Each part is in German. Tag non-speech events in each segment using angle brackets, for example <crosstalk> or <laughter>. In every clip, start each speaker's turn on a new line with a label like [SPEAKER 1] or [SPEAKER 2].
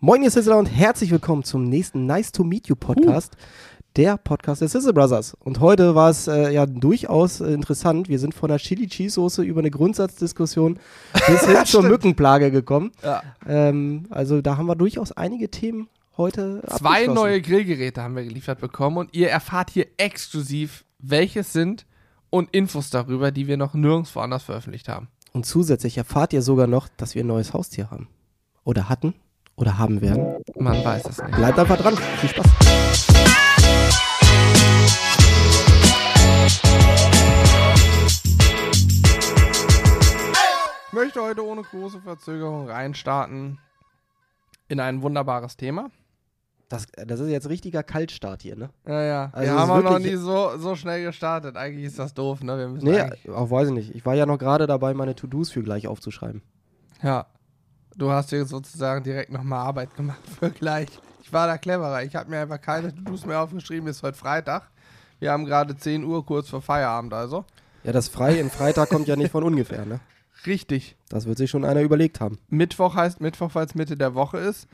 [SPEAKER 1] Moin, ihr Sizzler und herzlich willkommen zum nächsten Nice to Meet You Podcast. Der Podcast der Sizzle Brothers. Und heute war es äh, ja durchaus äh, interessant. Wir sind von der Chili Cheese Soße über eine Grundsatzdiskussion <laughs> bis hin zur Mückenplage gekommen.
[SPEAKER 2] Ja.
[SPEAKER 1] Ähm, also da haben wir durchaus einige Themen heute.
[SPEAKER 2] Zwei neue Grillgeräte haben wir geliefert bekommen und ihr erfahrt hier exklusiv, welches sind und Infos darüber, die wir noch nirgendwo anders veröffentlicht haben.
[SPEAKER 1] Und zusätzlich erfahrt ihr sogar noch, dass wir ein neues Haustier haben. Oder hatten. Oder haben werden.
[SPEAKER 2] Man weiß es nicht.
[SPEAKER 1] Bleibt einfach dran. Viel Spaß.
[SPEAKER 2] Ich möchte heute ohne große Verzögerung reinstarten in ein wunderbares Thema.
[SPEAKER 1] Das, das ist jetzt richtiger Kaltstart hier, ne?
[SPEAKER 2] Ja, ja.
[SPEAKER 1] Also
[SPEAKER 2] wir haben auch noch nie so, so schnell gestartet. Eigentlich ist das doof, ne? Wir müssen
[SPEAKER 1] Nee, auch weiß ich nicht. Ich war ja noch gerade dabei, meine To-Dos für gleich aufzuschreiben.
[SPEAKER 2] ja. Du hast dir sozusagen direkt nochmal Arbeit gemacht <laughs> für gleich. Ich war da cleverer. Ich habe mir einfach keine To-Dos mehr aufgeschrieben. Ist heute Freitag. Wir haben gerade 10 Uhr, kurz vor Feierabend also.
[SPEAKER 1] Ja, das Frei in Freitag kommt ja nicht von ungefähr, ne? <laughs>
[SPEAKER 2] Richtig.
[SPEAKER 1] Das wird sich schon einer überlegt haben.
[SPEAKER 2] Mittwoch heißt Mittwoch, weil es Mitte der Woche ist.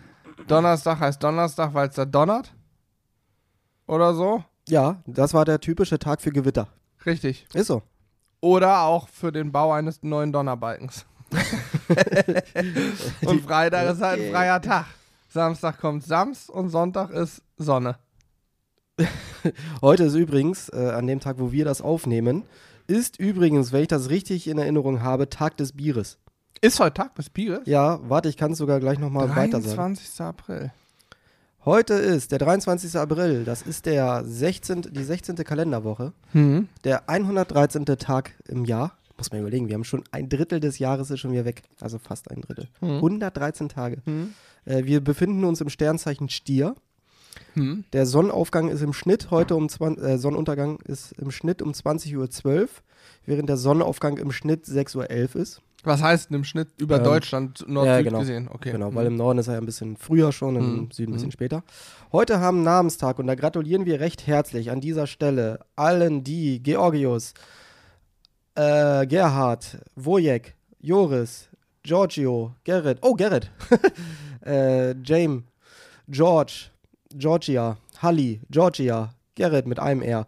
[SPEAKER 2] Donnerstag heißt Donnerstag, weil es da donnert. Oder so.
[SPEAKER 1] Ja, das war der typische Tag für Gewitter.
[SPEAKER 2] Richtig.
[SPEAKER 1] Ist so.
[SPEAKER 2] Oder auch für den Bau eines neuen Donnerbalkens. <laughs> und Freitag ist halt ein freier Tag. Samstag kommt Sams und Sonntag ist Sonne.
[SPEAKER 1] Heute ist übrigens, äh, an dem Tag, wo wir das aufnehmen, ist übrigens, wenn ich das richtig in Erinnerung habe, Tag des Bieres.
[SPEAKER 2] Ist heute Tag des Bieres?
[SPEAKER 1] Ja, warte, ich kann es sogar gleich nochmal weiter sagen.
[SPEAKER 2] 23. April.
[SPEAKER 1] Heute ist der 23. April, das ist der 16., die 16. Kalenderwoche,
[SPEAKER 2] Hm.
[SPEAKER 1] der 113. Tag im Jahr. Muss man überlegen, wir haben schon ein Drittel des Jahres ist schon wieder weg. Also fast ein Drittel.
[SPEAKER 2] Hm.
[SPEAKER 1] 113 Tage.
[SPEAKER 2] Hm.
[SPEAKER 1] Äh, wir befinden uns im Sternzeichen Stier.
[SPEAKER 2] Hm.
[SPEAKER 1] Der Sonnenaufgang ist im Schnitt heute um 20, äh, Sonnenuntergang ist im Schnitt um 20.12 Uhr, während der Sonnenaufgang im Schnitt 6.11 Uhr ist.
[SPEAKER 2] Was heißt denn im Schnitt über
[SPEAKER 1] Ähm,
[SPEAKER 2] Deutschland, Nord-Süd
[SPEAKER 1] ja, genau.
[SPEAKER 2] gesehen? Okay.
[SPEAKER 1] Genau,
[SPEAKER 2] Hm.
[SPEAKER 1] weil im Norden ist er ja ein bisschen früher schon, im
[SPEAKER 2] Mhm.
[SPEAKER 1] Süden ein bisschen
[SPEAKER 2] Mhm.
[SPEAKER 1] später. Heute haben Namenstag und da gratulieren wir recht herzlich an dieser Stelle allen, die Georgios, äh, Gerhard, Wojek, Joris, Giorgio, Gerrit, oh Gerrit, <laughs> äh, James, George, Georgia, Halli, Georgia, Gerrit mit einem R,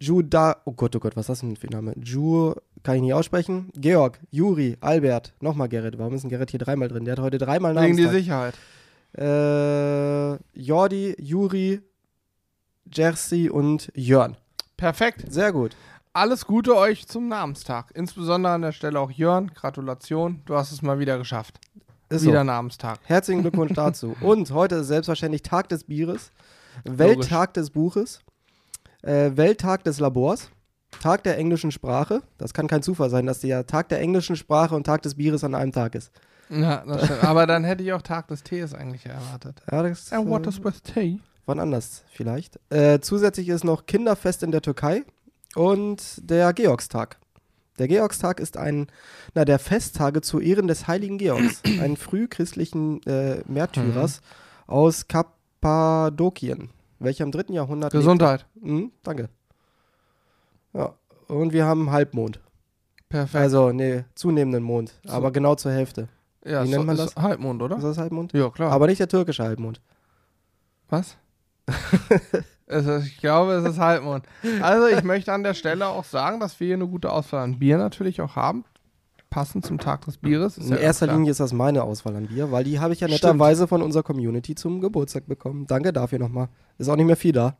[SPEAKER 1] Juda, oh Gott, oh Gott, was ist das denn für ein Name? Ju, kann ich nicht aussprechen. Georg, Juri, Albert, nochmal Gerrit. Warum ist denn Gerrit hier dreimal drin? Der hat heute dreimal
[SPEAKER 2] Wegen die. Sicherheit.
[SPEAKER 1] Äh, Jordi, Juri, Jersey und Jörn.
[SPEAKER 2] Perfekt.
[SPEAKER 1] Sehr gut.
[SPEAKER 2] Alles Gute euch zum Namenstag. Insbesondere an der Stelle auch Jörn. Gratulation. Du hast es mal wieder geschafft.
[SPEAKER 1] Ist
[SPEAKER 2] wieder
[SPEAKER 1] so.
[SPEAKER 2] Namenstag.
[SPEAKER 1] Herzlichen Glückwunsch <laughs> dazu. Und heute ist selbstverständlich Tag des Bieres, Welttag des Buches, äh, Welttag des Labors, Tag der englischen Sprache. Das kann kein Zufall sein, dass der Tag der englischen Sprache und Tag des Bieres an einem Tag ist.
[SPEAKER 2] Ja, das stimmt. Aber dann hätte ich auch Tag des Tees eigentlich erwartet.
[SPEAKER 1] Ja, das
[SPEAKER 2] And what
[SPEAKER 1] äh,
[SPEAKER 2] is with tea?
[SPEAKER 1] wann anders vielleicht. Äh, zusätzlich ist noch Kinderfest in der Türkei und der Georgstag. Der Georgstag ist ein, na, der Festtage zu Ehren des heiligen Georgs, <clears throat> einen frühchristlichen äh, Märtyrers aus Kappadokien, welcher im dritten Jahrhundert.
[SPEAKER 2] Gesundheit.
[SPEAKER 1] Mhm, danke. Ja, und wir haben Halbmond.
[SPEAKER 2] Perfekt.
[SPEAKER 1] Also, nee, zunehmenden Mond,
[SPEAKER 2] So.
[SPEAKER 1] aber genau zur Hälfte.
[SPEAKER 2] ja,
[SPEAKER 1] wie nennt man
[SPEAKER 2] ist Halbmond, oder?
[SPEAKER 1] Ist das Halbmond?
[SPEAKER 2] Ja, klar.
[SPEAKER 1] Aber nicht der türkische Halbmond.
[SPEAKER 2] Was? <laughs> ist, ich glaube, es ist Halbmond. Also, ich möchte an der Stelle auch sagen, dass wir hier eine gute Auswahl an Bier natürlich auch haben. Passend zum Tag des Bieres.
[SPEAKER 1] In
[SPEAKER 2] ja
[SPEAKER 1] erster. Linie ist das meine Auswahl an Bier, weil die habe ich ja netterweise von unserer Community zum Geburtstag bekommen. Danke dafür nochmal. Ist auch nicht mehr viel da.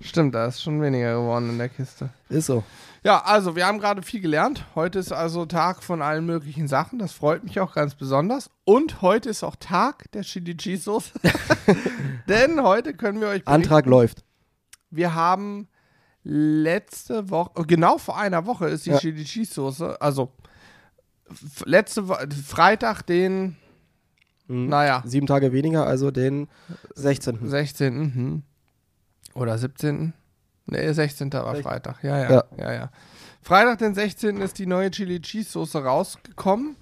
[SPEAKER 2] Stimmt, da ist schon weniger geworden in der Kiste.
[SPEAKER 1] Ist so.
[SPEAKER 2] Ja, also wir haben gerade viel gelernt. Heute ist also Tag von allen möglichen Sachen. Das freut mich auch ganz besonders. Und heute ist auch Tag der Chili Cheese Soße. <laughs> <laughs> Denn heute können wir euch berichten,
[SPEAKER 1] Antrag läuft.
[SPEAKER 2] wir haben letzte Woche, genau vor einer Woche ist die
[SPEAKER 1] Ja.
[SPEAKER 2] Chili Cheese Soße, also letzte Woche, Freitag, den,
[SPEAKER 1] Mhm.
[SPEAKER 2] naja,
[SPEAKER 1] Sieben Tage weniger, also den 16.
[SPEAKER 2] 16. Mhm. Oder 17. Nee, 16. war
[SPEAKER 1] Sech-
[SPEAKER 2] Freitag. Ja, ja,
[SPEAKER 1] Ja.
[SPEAKER 2] ja, ja. Freitag, den 16. ist die neue Chili Cheese Soße rausgekommen.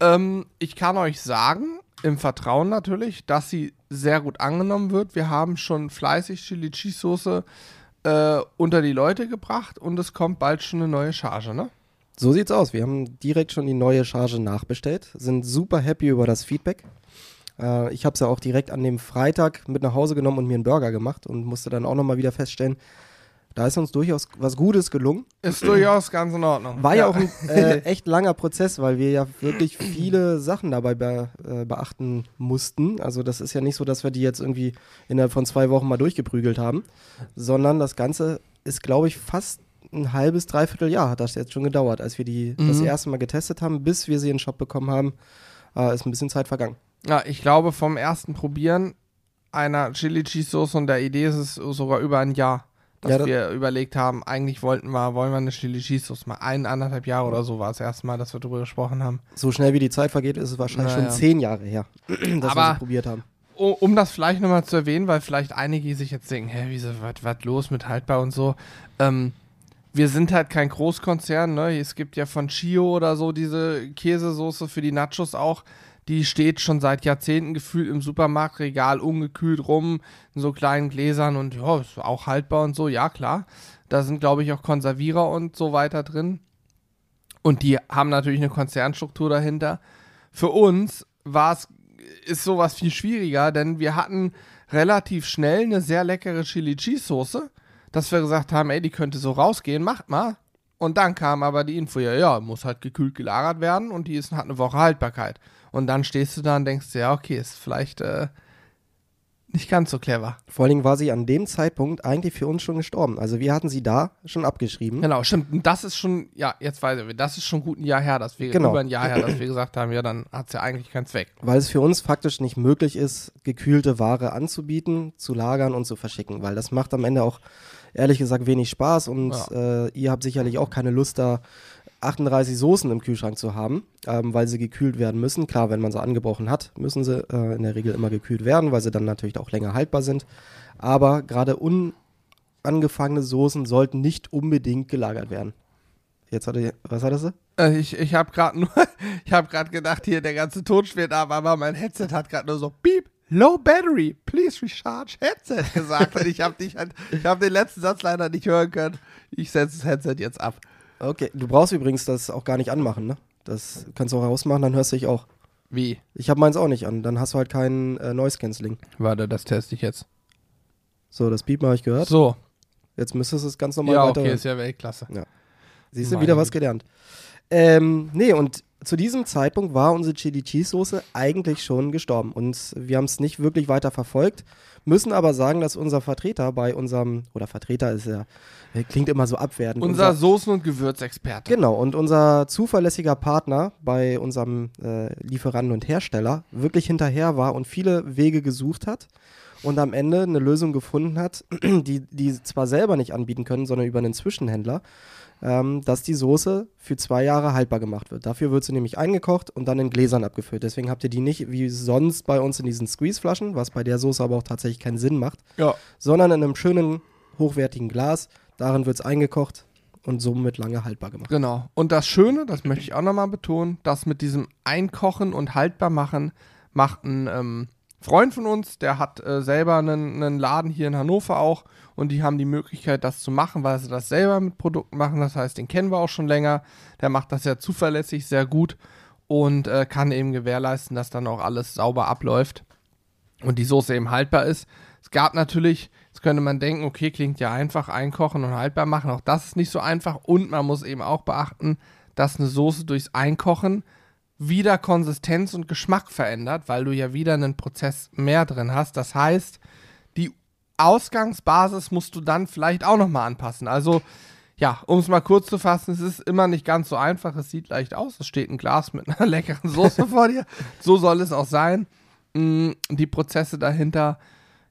[SPEAKER 2] Ähm, ich kann euch sagen, im Vertrauen natürlich, dass sie sehr gut angenommen wird. Wir haben schon fleißig Chili Cheese Soße äh, unter die Leute gebracht und es kommt bald schon eine neue Charge, ne?
[SPEAKER 1] So sieht's aus. Wir haben direkt schon die neue Charge nachbestellt, sind super happy über das Feedback. Äh, ich habe es ja auch direkt an dem Freitag mit nach Hause genommen und mir einen Burger gemacht und musste dann auch nochmal wieder feststellen, da ist uns durchaus was Gutes gelungen.
[SPEAKER 2] Ist durchaus ganz in Ordnung.
[SPEAKER 1] War ja, auch ein <laughs> äh, echt langer Prozess, weil wir ja wirklich viele Sachen dabei be äh, beachten mussten. Also das ist ja nicht so, dass wir die jetzt irgendwie innerhalb von zwei Wochen mal durchgeprügelt haben, sondern das Ganze ist, glaube ich, fast ein halbes, dreiviertel Jahr hat das jetzt schon gedauert, als wir die
[SPEAKER 2] Mhm.
[SPEAKER 1] das erste Mal getestet haben, bis wir sie in den Shop bekommen haben, äh, ist ein bisschen Zeit vergangen.
[SPEAKER 2] Ja, ich glaube, vom ersten Probieren einer Chili Cheese Soße und der Idee ist es sogar über ein Jahr, dass
[SPEAKER 1] Ja, das-
[SPEAKER 2] wir überlegt haben, eigentlich wollten wir, wollen wir eine Chili Cheese Soße mal ein, anderthalb Jahre oder so war das erste Mal, dass wir darüber gesprochen haben.
[SPEAKER 1] So schnell wie die Zeit vergeht, ist es wahrscheinlich
[SPEAKER 2] Naja.
[SPEAKER 1] schon zehn Jahre her, <clears throat> dass wir
[SPEAKER 2] Aber-
[SPEAKER 1] sie probiert haben.
[SPEAKER 2] Um das vielleicht nochmal zu erwähnen, weil vielleicht einige sich jetzt denken, hä, wieso, was los mit haltbar und so. Ähm, wir sind halt kein Großkonzern, ne? Es gibt ja von Chio oder so diese Käsesoße für die Nachos auch. Die steht schon seit Jahrzehnten gefühlt im Supermarktregal ungekühlt rum, in so kleinen Gläsern und ja, ist auch haltbar und so, ja klar. Da sind, glaube ich, auch Konservierer und so weiter drin. Und die haben natürlich eine Konzernstruktur dahinter. Für uns war es, ist sowas viel schwieriger, denn wir hatten relativ schnell eine sehr leckere Chili Cheese Soße, dass wir gesagt haben, ey, die könnte so rausgehen, macht mal. Und dann kam aber die Info, ja, ja, muss halt gekühlt gelagert werden und die ist, hat eine Woche Haltbarkeit. Und dann stehst du da und denkst, dir, ja, okay, ist vielleicht äh, nicht ganz so clever.
[SPEAKER 1] Vor allen Dingen war sie an dem Zeitpunkt eigentlich für uns schon gestorben. Also wir hatten sie da schon abgeschrieben.
[SPEAKER 2] Genau, stimmt. Und das ist schon, ja, jetzt weiß ich, das ist schon gut ein Jahr her, dass wir
[SPEAKER 1] Genau.
[SPEAKER 2] über ein Jahr her, dass wir gesagt haben, ja, dann hat es ja eigentlich keinen Zweck.
[SPEAKER 1] Weil es für uns faktisch nicht möglich ist, gekühlte Ware anzubieten, zu lagern und zu verschicken. Weil das macht am Ende auch, ehrlich gesagt, wenig Spaß. Und äh, ihr habt sicherlich auch keine Lust, da 38 Soßen im Kühlschrank zu haben, ähm, weil sie gekühlt werden müssen. Klar, wenn man sie angebrochen hat, müssen sie äh, in der Regel immer gekühlt werden, weil sie dann natürlich auch länger haltbar sind. Aber gerade unangefangene Soßen sollten nicht unbedingt gelagert werden. Jetzt hatte was hattest du?
[SPEAKER 2] Äh, ich ich habe gerade nur, <laughs> ich habe gerade gedacht, hier der ganze Ton schwirrt ab, aber mein Headset hat gerade nur so Beep, Low Battery, please recharge Headset gesagt. und ich habe halt- habe den letzten Satz leider nicht hören können. Ich setze das Headset jetzt ab.
[SPEAKER 1] Okay, du brauchst übrigens das auch gar nicht anmachen, ne? Das kannst du auch ausmachen, dann hörst du dich auch.
[SPEAKER 2] Wie?
[SPEAKER 1] Ich habe meins auch nicht an, dann hast du halt keinen äh, Noise Cancelling.
[SPEAKER 2] Warte, das teste ich jetzt.
[SPEAKER 1] So, das Beep habe ich gehört.
[SPEAKER 2] So,
[SPEAKER 1] Jetzt müsstest du es ganz normal
[SPEAKER 2] ja,
[SPEAKER 1] weiter
[SPEAKER 2] okay,
[SPEAKER 1] hören.
[SPEAKER 2] ist ja Weltklasse.
[SPEAKER 1] Siehst du, wieder was gelernt. Ähm, nee, und zu diesem Zeitpunkt war unsere Chili Cheese Soße eigentlich schon gestorben und wir haben es nicht wirklich weiter verfolgt, müssen aber sagen, dass unser Vertreter bei unserem, oder Vertreter ist ja, äh, klingt immer so abwertend.
[SPEAKER 2] Unser Soßen- und Gewürzexperte.
[SPEAKER 1] Genau, und unser zuverlässiger Partner bei unserem äh, Lieferanten und Hersteller wirklich hinterher war und viele Wege gesucht hat und am Ende eine Lösung gefunden hat, <clears throat> die die zwar selber nicht anbieten können, sondern über einen Zwischenhändler, ähm, dass die Soße für zwei Jahre haltbar gemacht wird. Dafür wird sie nämlich eingekocht und dann in Gläsern abgefüllt. Deswegen habt ihr die nicht wie sonst bei uns in diesen Squeeze-Flaschen, was bei der Soße aber auch tatsächlich keinen Sinn macht,
[SPEAKER 2] Ja.
[SPEAKER 1] sondern in einem schönen, hochwertigen Glas. Darin wird es eingekocht und somit lange haltbar gemacht.
[SPEAKER 2] Genau. Und das Schöne, das möchte ich auch nochmal betonen, das mit diesem Einkochen und haltbar machen, macht ein ähm, Freund von uns, der hat äh, selber einen, einen Laden hier in Hannover auch und die haben die Möglichkeit, das zu machen, weil sie das selber mit Produkten machen. Das heißt, den kennen wir auch schon länger. Der macht das sehr zuverlässig, sehr gut und äh, kann eben gewährleisten, dass dann auch alles sauber abläuft und die Soße eben haltbar ist. Es gab natürlich, jetzt könnte man denken, okay, klingt ja einfach, einkochen und haltbar machen. Auch das ist nicht so einfach und man muss eben auch beachten, dass eine Soße durchs Einkochen wieder Konsistenz und Geschmack verändert, weil du ja wieder einen Prozess mehr drin hast. Das heißt, die Ausgangsbasis musst du dann vielleicht auch nochmal anpassen. Also, ja, um es mal kurz zu fassen, es ist immer nicht ganz so einfach. Es sieht leicht aus. Es steht ein Glas mit einer <laughs> leckeren Soße vor dir. So soll es auch sein. Mm, Die Prozesse dahinter,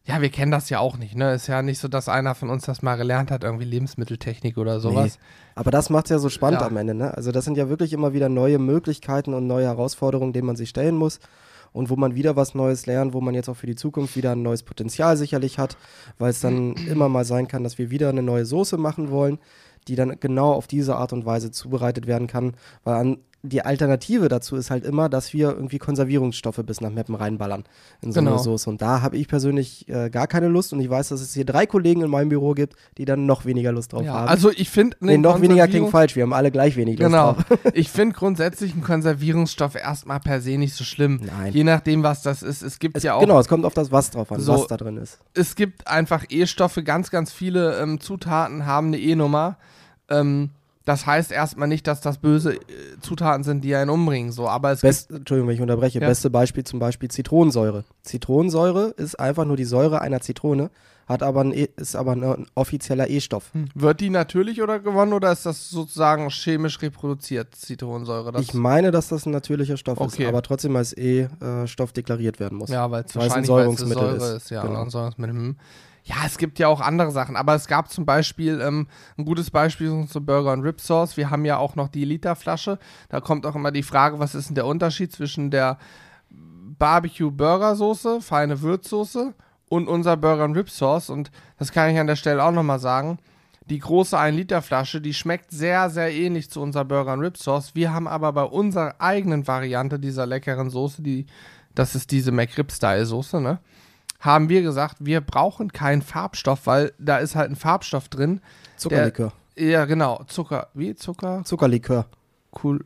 [SPEAKER 2] ja, wir kennen das ja auch nicht. Ne? Ist ja nicht so, dass einer von uns das mal gelernt hat, irgendwie Lebensmitteltechnik oder sowas.
[SPEAKER 1] Aber das macht es ja so spannend
[SPEAKER 2] Ja.
[SPEAKER 1] am Ende, ne? Also das sind ja wirklich immer wieder neue Möglichkeiten und neue Herausforderungen, denen man sich stellen muss und wo man wieder was Neues lernt, wo man jetzt auch für die Zukunft wieder ein neues Potenzial sicherlich hat, weil es dann <clears throat> immer mal sein kann, dass wir wieder eine neue Soße machen wollen, die dann genau auf diese Art und Weise zubereitet werden kann, weil an, die Alternative dazu ist halt immer, dass wir irgendwie Konservierungsstoffe bis nach Meppen reinballern in so
[SPEAKER 2] Genau.
[SPEAKER 1] eine Soße. Und da habe ich persönlich äh, gar keine Lust und ich weiß, dass es hier drei Kollegen in meinem Büro gibt, die dann noch weniger Lust drauf
[SPEAKER 2] Ja,
[SPEAKER 1] haben.
[SPEAKER 2] also ich finde
[SPEAKER 1] nee, noch weniger klingt falsch, wir haben alle gleich wenig Lust
[SPEAKER 2] Genau.
[SPEAKER 1] drauf. <laughs>
[SPEAKER 2] Ich finde grundsätzlich einen Konservierungsstoff erstmal per se nicht so schlimm.
[SPEAKER 1] Nein.
[SPEAKER 2] Je nachdem, was das ist. Es gibt
[SPEAKER 1] Es,
[SPEAKER 2] ja auch,
[SPEAKER 1] genau, es kommt auf das Was drauf an,
[SPEAKER 2] So.
[SPEAKER 1] was da drin ist.
[SPEAKER 2] es gibt einfach E-Stoffe, ganz, ganz viele ähm, Zutaten haben eine E-Nummer. Ähm, das heißt erstmal nicht, dass das böse äh, Zutaten sind, die einen umbringen. So, aber es
[SPEAKER 1] Best, Entschuldigung, wenn ich unterbreche.
[SPEAKER 2] Ja.
[SPEAKER 1] Beste Beispiel zum Beispiel Zitronensäure. Zitronensäure ist einfach nur die Säure einer Zitrone, hat aber ein e, ist aber ein offizieller E-Stoff.
[SPEAKER 2] gibt, wird die natürlich oder gewonnen oder ist das sozusagen chemisch reproduziert, Zitronensäure? Das,
[SPEAKER 1] Ich meine, dass das ein natürlicher Stoff
[SPEAKER 2] Okay.
[SPEAKER 1] ist, aber trotzdem als E-Stoff deklariert werden muss.
[SPEAKER 2] Ja, weil es
[SPEAKER 1] ein
[SPEAKER 2] wahrscheinlich eine
[SPEAKER 1] Säurungsmittel
[SPEAKER 2] Säure
[SPEAKER 1] ist.
[SPEAKER 2] ist. Ja,
[SPEAKER 1] Genau.
[SPEAKER 2] ein Säurungsmittel. hm. Ja, es gibt ja auch andere Sachen, aber es gab zum Beispiel, ähm, ein gutes Beispiel ist Burger und Rib Sauce. Wir haben ja auch noch die Literflasche. Da kommt auch immer die Frage, was ist denn der Unterschied zwischen der Barbecue Burger Soße, feine Würzsoße und unser Burger und Rib Sauce. Und das kann ich an der Stelle auch nochmal sagen. Die große 1 Liter Flasche, die schmeckt sehr, sehr ähnlich zu unserer Burger und Rib Sauce. Wir haben aber bei unserer eigenen Variante dieser leckeren Soße, die, das ist diese McRib-Style-Soße, ne? Haben wir gesagt, wir brauchen keinen Farbstoff, weil da ist halt ein Farbstoff drin.
[SPEAKER 1] Zuckerlikör.
[SPEAKER 2] Ja, genau. Zucker. Wie? Zucker?
[SPEAKER 1] Zuckerlikör.
[SPEAKER 2] Cool.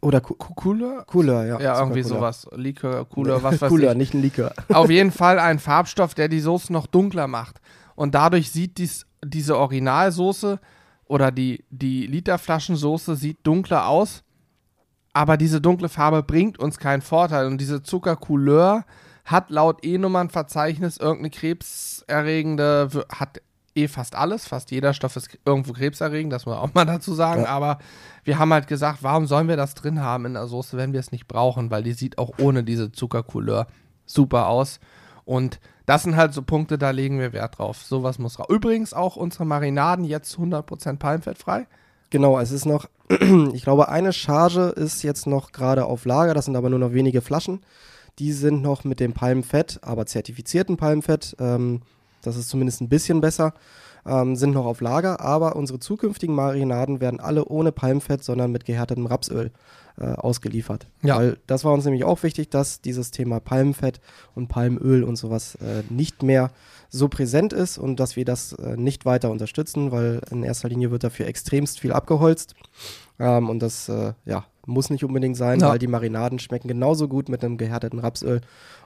[SPEAKER 1] Oder
[SPEAKER 2] Cooler?
[SPEAKER 1] Cooler, ja.
[SPEAKER 2] Ja, irgendwie sowas. Likör, Cooler, was weiß <laughs>
[SPEAKER 1] Cooler,
[SPEAKER 2] ich.
[SPEAKER 1] nicht ein Likör.
[SPEAKER 2] Auf <laughs> jeden Fall ein Farbstoff, der die Soße noch dunkler macht. Und dadurch sieht dies, diese Originalsoße oder die, die Literflaschensoße sieht dunkler aus. Aber diese dunkle Farbe bringt uns keinen Vorteil. Und diese Zuckercouleur hat laut E-Nummernverzeichnis irgendeine krebserregende, hat eh fast alles. Fast jeder Stoff ist irgendwo krebserregend, das muss man auch mal dazu sagen.
[SPEAKER 1] Ja.
[SPEAKER 2] Aber wir haben halt gesagt, warum sollen wir das drin haben in der Soße, wenn wir es nicht brauchen? Weil die sieht auch ohne diese Zuckercouleur super aus. Und das sind halt so Punkte, da legen wir Wert drauf. Sowas muss raus. Übrigens auch unsere Marinaden jetzt 100% palmfettfrei.
[SPEAKER 1] Genau, es ist noch, <clears throat> ich glaube, eine Charge ist jetzt noch gerade auf Lager, das sind aber nur noch wenige Flaschen. Die sind noch mit dem Palmfett, aber zertifizierten Palmfett, ähm, das ist zumindest ein bisschen besser, ähm, sind noch auf Lager, aber unsere zukünftigen Marinaden werden alle ohne Palmfett, sondern mit gehärtetem Rapsöl äh, ausgeliefert.
[SPEAKER 2] Ja.
[SPEAKER 1] Weil das war uns nämlich auch wichtig, dass dieses Thema Palmfett und Palmöl und sowas äh, nicht mehr so präsent ist und dass wir das äh, nicht weiter unterstützen, weil in erster Linie wird dafür extremst viel abgeholzt. Ähm, und das äh, ja, muss nicht unbedingt sein,
[SPEAKER 2] Ja.
[SPEAKER 1] weil die Marinaden schmecken genauso gut mit einem gehärteten Rapsöl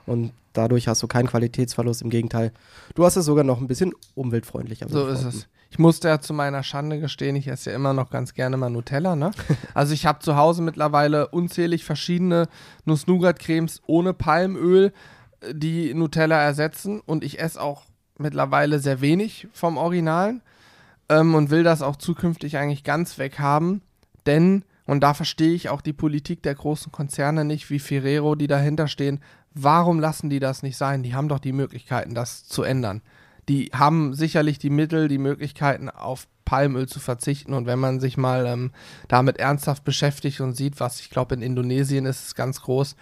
[SPEAKER 1] und dadurch hast du keinen Qualitätsverlust. Im Gegenteil, du hast es sogar noch ein bisschen umweltfreundlicher.
[SPEAKER 2] So ist es. Ich musste ja zu meiner Schande gestehen, ich esse ja immer noch ganz gerne mal Nutella, ne? <laughs> Also ich habe zu Hause mittlerweile unzählig verschiedene Nuss-Nougat-Cremes ohne Palmöl, äh, die Nutella ersetzen und ich esse auch mittlerweile sehr wenig vom Originalen ähm, und will das auch zukünftig eigentlich ganz weghaben, denn, und da verstehe ich auch die Politik der großen Konzerne nicht, wie Ferrero, die dahinter stehen, warum lassen die das nicht sein? Die haben doch die Möglichkeiten, das zu ändern die haben sicherlich die Mittel, die Möglichkeiten auf Palmöl zu verzichten. Und wenn man sich mal ähm, damit ernsthaft beschäftigt und sieht, was ich glaube in Indonesien ist es ganz groß,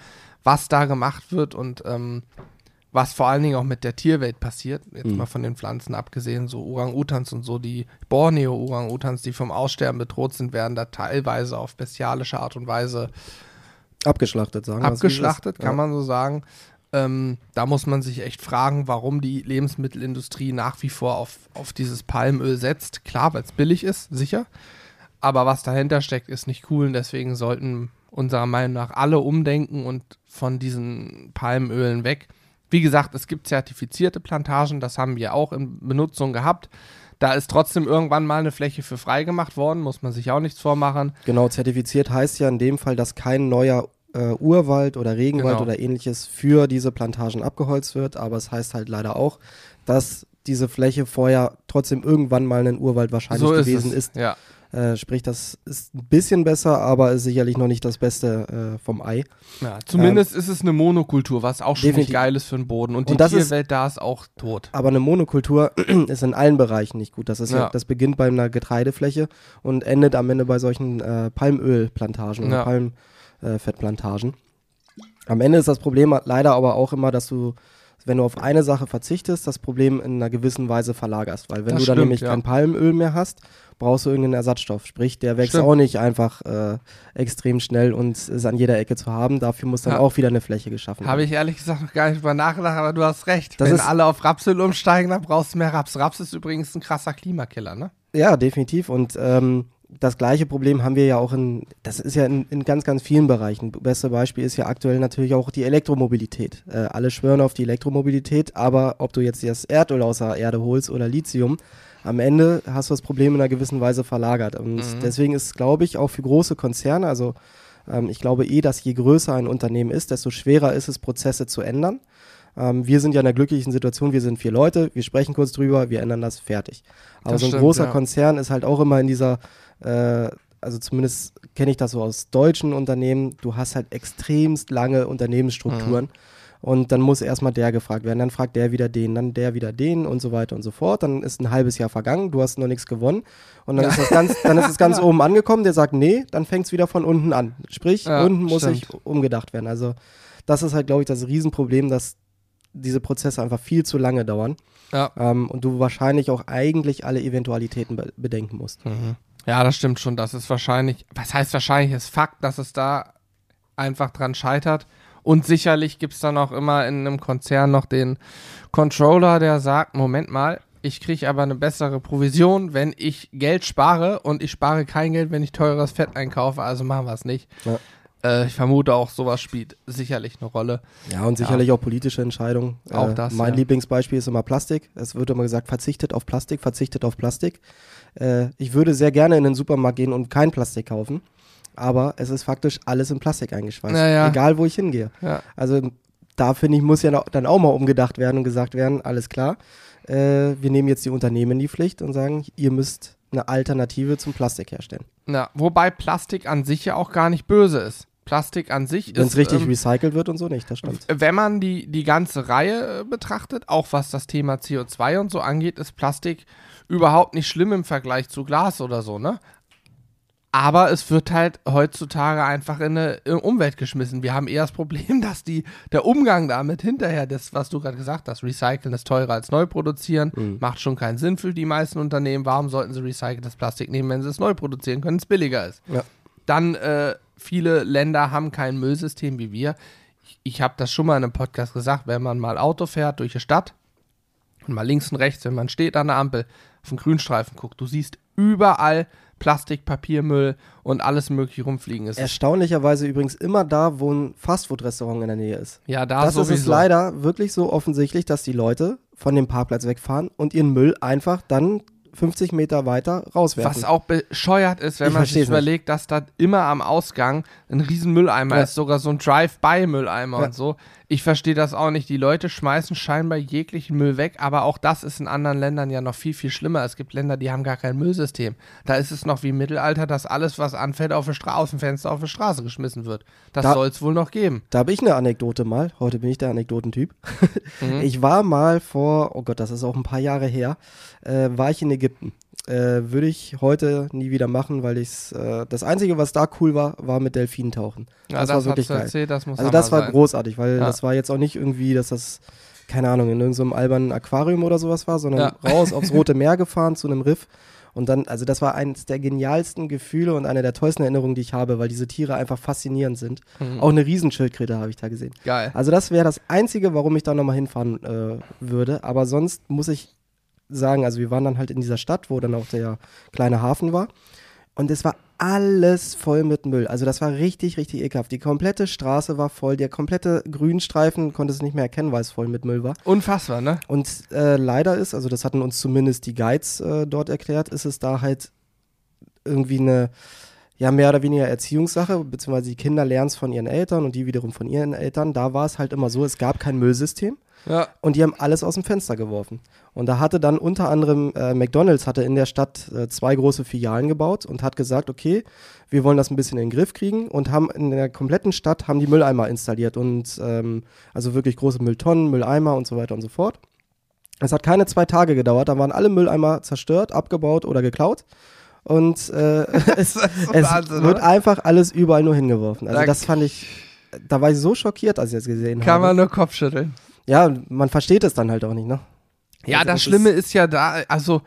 [SPEAKER 2] was da gemacht wird und ähm, was vor allen Dingen auch mit der Tierwelt passiert, jetzt
[SPEAKER 1] Mhm.
[SPEAKER 2] mal von den Pflanzen abgesehen, so Orang-Utans und so, die Borneo-Orang-Utans, die vom Aussterben bedroht sind, werden da teilweise auf bestialische Art und Weise
[SPEAKER 1] Abgeschlachtet, sagen wir
[SPEAKER 2] abgeschlachtet, kann
[SPEAKER 1] Ja.
[SPEAKER 2] man so sagen. Ähm, da muss man sich echt fragen, warum die Lebensmittelindustrie nach wie vor auf, auf dieses Palmöl setzt. Klar, weil es billig ist, sicher. Aber was dahinter steckt, ist nicht cool und deswegen sollten unserer Meinung nach alle umdenken und von diesen Palmölen weg. Wie gesagt, es gibt zertifizierte Plantagen, das haben wir auch in Benutzung gehabt. Da ist trotzdem irgendwann mal eine Fläche für freigemacht worden, muss man sich auch nichts vormachen.
[SPEAKER 1] Genau, zertifiziert heißt ja in dem Fall, dass kein neuer äh, Urwald oder Regenwald
[SPEAKER 2] Genau.
[SPEAKER 1] oder ähnliches für diese Plantagen abgeholzt wird, aber es heißt halt leider auch, dass diese Fläche vorher trotzdem irgendwann mal ein Urwald wahrscheinlich
[SPEAKER 2] so ist
[SPEAKER 1] gewesen
[SPEAKER 2] es.
[SPEAKER 1] ist.
[SPEAKER 2] Ja.
[SPEAKER 1] Äh, sprich, das ist ein bisschen besser, aber ist sicherlich noch nicht das Beste äh, vom Ei.
[SPEAKER 2] Ja, zumindest ist es eine Monokultur, was auch schon nicht geil ist für den Boden. Und die
[SPEAKER 1] Und das ist-
[SPEAKER 2] Tierwelt da ist auch tot.
[SPEAKER 1] Aber eine Monokultur <clears throat> ist in allen Bereichen nicht gut. Das, ist ja.
[SPEAKER 2] Ja.
[SPEAKER 1] das beginnt bei einer Getreidefläche und endet am Ende bei solchen äh, Palmölplantagen
[SPEAKER 2] Ja.
[SPEAKER 1] oder Palmfettplantagen. Am Ende ist das Problem leider aber auch immer, dass du wenn du auf eine Sache verzichtest, das Problem in einer gewissen Weise verlagerst. Weil wenn
[SPEAKER 2] Das
[SPEAKER 1] du dann
[SPEAKER 2] stimmt,
[SPEAKER 1] nämlich
[SPEAKER 2] ja.
[SPEAKER 1] kein Palmöl mehr hast, brauchst du irgendeinen Ersatzstoff. Sprich, der wächst
[SPEAKER 2] Stimmt.
[SPEAKER 1] auch nicht einfach äh, extrem schnell und ist an jeder Ecke zu haben. Dafür muss dann
[SPEAKER 2] Ja.
[SPEAKER 1] auch wieder eine Fläche geschaffen
[SPEAKER 2] Habe ich ehrlich gesagt noch gar nicht drüber nachgedacht, aber du hast recht.
[SPEAKER 1] Das
[SPEAKER 2] Wenn alle auf Rapsöl umsteigen, dann brauchst du mehr Raps. Raps ist übrigens ein krasser Klimakiller, ne?
[SPEAKER 1] Ja, definitiv. Und ähm, das gleiche Problem haben wir ja auch in, das ist ja in, in ganz, ganz vielen Bereichen. Beste Beispiel ist ja aktuell natürlich auch die Elektromobilität. Äh, alle schwören auf die Elektromobilität, aber ob du jetzt das Erdöl aus der Erde holst oder Lithium, am Ende hast du das Problem in einer gewissen Weise verlagert. Und
[SPEAKER 2] Mhm.
[SPEAKER 1] deswegen ist, glaube ich, auch für große Konzerne, also ähm, ich glaube eh, dass je größer ein Unternehmen ist, desto schwerer ist es, Prozesse zu ändern. Ähm, wir sind ja in einer glücklichen Situation, wir sind vier Leute, wir sprechen kurz drüber, wir ändern das fertig. Aber
[SPEAKER 2] Das
[SPEAKER 1] so ein
[SPEAKER 2] stimmt,
[SPEAKER 1] großer
[SPEAKER 2] ja.
[SPEAKER 1] Konzern ist halt auch immer in dieser, äh, also zumindest kenne ich das so aus deutschen Unternehmen, du hast halt extremst lange Unternehmensstrukturen. Und dann muss erstmal der gefragt werden, dann fragt der wieder den, dann der wieder den und so weiter und so fort. Dann ist ein halbes Jahr vergangen, du hast noch nichts gewonnen. Und dann
[SPEAKER 2] Ja.
[SPEAKER 1] ist das ganz, dann ist es ganz <laughs> oben angekommen, der sagt, nee, dann fängt es wieder von unten an. Sprich,
[SPEAKER 2] Ja,
[SPEAKER 1] unten muss
[SPEAKER 2] stimmt.
[SPEAKER 1] sich umgedacht werden. Also das ist halt, glaube ich, das Riesenproblem, dass diese Prozesse einfach viel zu lange dauern. Ähm, und du wahrscheinlich auch eigentlich alle Eventualitäten be bedenken musst.
[SPEAKER 2] Ja, das stimmt schon. Das ist wahrscheinlich, was heißt wahrscheinlich, ist Fakt, dass es da einfach dran scheitert. Und sicherlich gibt es dann auch immer in einem Konzern noch den Controller, der sagt, Moment mal, ich kriege aber eine bessere Provision, wenn ich Geld spare und ich spare kein Geld, wenn ich teures Fett einkaufe, also machen wir es nicht.
[SPEAKER 1] Ja.
[SPEAKER 2] Äh, ich vermute auch, sowas spielt sicherlich eine Rolle.
[SPEAKER 1] Ja, und sicherlich auch politische Entscheidungen.
[SPEAKER 2] Auch
[SPEAKER 1] äh,
[SPEAKER 2] das,
[SPEAKER 1] Mein
[SPEAKER 2] ja.
[SPEAKER 1] Lieblingsbeispiel ist immer Plastik. Es wird immer gesagt, verzichtet auf Plastik, verzichtet auf Plastik. Äh, ich würde sehr gerne in den Supermarkt gehen und kein Plastik kaufen. Aber es ist faktisch alles in Plastik eingeschweißt.
[SPEAKER 2] Ja, ja.
[SPEAKER 1] Egal, wo ich hingehe.
[SPEAKER 2] Ja.
[SPEAKER 1] Also da finde ich, muss ja dann auch mal umgedacht werden und gesagt werden, alles klar, wir nehmen jetzt die Unternehmen in die Pflicht und sagen, ihr müsst eine Alternative zum Plastik herstellen.
[SPEAKER 2] Na, wobei Plastik an sich ja auch gar nicht böse ist. Plastik an sich
[SPEAKER 1] Wenn
[SPEAKER 2] ist.
[SPEAKER 1] es richtig
[SPEAKER 2] ähm,
[SPEAKER 1] recycelt wird und so nicht, das stimmt.
[SPEAKER 2] Wenn man die, die ganze Reihe äh, betrachtet, auch was das Thema CO2 und so angeht, ist Plastik überhaupt nicht schlimm im Vergleich zu Glas oder so, ne? Aber es wird halt heutzutage einfach in eine äh, Umwelt geschmissen. Wir haben eher das Problem, <laughs> dass die, der Umgang damit hinterher, das, was du gerade gesagt hast, Recyceln ist teurer als neu produzieren,
[SPEAKER 1] Mhm.
[SPEAKER 2] macht schon keinen Sinn für die meisten Unternehmen. Warum sollten sie recyceltes Plastik nehmen, wenn sie es neu produzieren können, es billiger ist?
[SPEAKER 1] Ja.
[SPEAKER 2] Dann, äh, viele Länder haben kein Müllsystem wie wir. Ich, ich habe das schon mal in einem Podcast gesagt, wenn man mal Auto fährt durch die Stadt und mal links und rechts, wenn man steht an der Ampel, auf den Grünstreifen guckt, du siehst überall Plastik, Papiermüll und alles mögliche rumfliegen. Es ist,
[SPEAKER 1] Erstaunlicherweise übrigens immer da, wo ein Fastfood-Restaurant in der Nähe ist.
[SPEAKER 2] ja, da
[SPEAKER 1] das ist
[SPEAKER 2] sowieso.
[SPEAKER 1] es leider wirklich so offensichtlich, dass die Leute von dem Parkplatz wegfahren und ihren Müll einfach dann 50 Meter weiter rauswerfen.
[SPEAKER 2] Was auch bescheuert ist, wenn
[SPEAKER 1] Ich
[SPEAKER 2] man sich
[SPEAKER 1] nicht.
[SPEAKER 2] überlegt, dass da immer am Ausgang ein riesen Mülleimer
[SPEAKER 1] Ja.
[SPEAKER 2] ist, sogar so ein Drive-by-Mülleimer
[SPEAKER 1] Ja.
[SPEAKER 2] und so. Ich verstehe das auch nicht. Die Leute schmeißen scheinbar jeglichen Müll weg, aber auch das ist in anderen Ländern ja noch viel, viel schlimmer. Es gibt Länder, die haben gar kein Müllsystem. Da ist es noch wie im Mittelalter, dass alles, was anfällt, auf dem Fenster auf die Straße geschmissen wird. Das
[SPEAKER 1] Da-
[SPEAKER 2] soll es wohl noch geben.
[SPEAKER 1] Da habe ich eine Anekdote mal. Heute bin ich der Anekdotentyp.
[SPEAKER 2] Mhm. <laughs>
[SPEAKER 1] Ich war mal vor, oh Gott, das ist auch ein paar Jahre her, äh, war ich in Ägypten. Äh, Würde ich heute nie wieder machen, weil ich's, äh, das Einzige, was da cool war, war mit Delfinen tauchen.
[SPEAKER 2] Ja,
[SPEAKER 1] das, war
[SPEAKER 2] hast
[SPEAKER 1] wirklich geil.
[SPEAKER 2] erzählt, das
[SPEAKER 1] Also das war
[SPEAKER 2] sein.
[SPEAKER 1] großartig, weil
[SPEAKER 2] Ja.
[SPEAKER 1] das war jetzt auch nicht irgendwie, dass das, keine Ahnung, in irgendeinem albernen Aquarium oder sowas war, sondern
[SPEAKER 2] Ja.
[SPEAKER 1] raus aufs Rote <laughs> Meer gefahren zu einem Riff. Und dann, also das war eines der genialsten Gefühle und eine der tollsten Erinnerungen, die ich habe, weil diese Tiere einfach faszinierend sind.
[SPEAKER 2] Mhm.
[SPEAKER 1] Auch eine Riesenschildkröte habe ich da gesehen.
[SPEAKER 2] Geil.
[SPEAKER 1] Also das wäre das Einzige, warum ich da nochmal hinfahren äh, würde. Aber sonst muss ich sagen, also wir waren dann halt in dieser Stadt, wo dann auch der kleine Hafen war. Und es war alles voll mit Müll. Also das war richtig, richtig ekelhaft. Die komplette Straße war voll. Der komplette Grünstreifen konnte es nicht mehr erkennen, weil es voll mit Müll war.
[SPEAKER 2] Unfassbar, ne?
[SPEAKER 1] Und äh, leider ist, also das hatten uns zumindest die Guides äh, dort erklärt, ist es da halt irgendwie eine, ja, mehr oder weniger Erziehungssache, beziehungsweise die Kinder lernen es von ihren Eltern und die wiederum von ihren Eltern. Da war es halt immer so, es gab kein Müllsystem
[SPEAKER 2] Ja.
[SPEAKER 1] und die haben alles aus dem Fenster geworfen. Und da hatte dann unter anderem äh, McDonalds hatte in der Stadt äh, zwei große Filialen gebaut und hat gesagt, okay, wir wollen das ein bisschen in den Griff kriegen und haben in der kompletten Stadt haben die Mülleimer installiert und ähm, also wirklich große Mülltonnen, Mülleimer und so weiter und so fort. Es hat keine zwei Tage gedauert, da waren alle Mülleimer zerstört, abgebaut oder geklaut. Und äh, <laughs> <laughs> es,
[SPEAKER 2] ist
[SPEAKER 1] es
[SPEAKER 2] Wahnsinn,
[SPEAKER 1] wird einfach alles überall nur hingeworfen. Also
[SPEAKER 2] Da-
[SPEAKER 1] das fand ich, da war ich so schockiert, als ich das gesehen
[SPEAKER 2] Kann
[SPEAKER 1] habe.
[SPEAKER 2] man nur Kopfschütteln.
[SPEAKER 1] Ja, man versteht es dann halt auch nicht, ne?
[SPEAKER 2] Ja,
[SPEAKER 1] Also
[SPEAKER 2] das
[SPEAKER 1] das
[SPEAKER 2] Schlimme ist ja da, also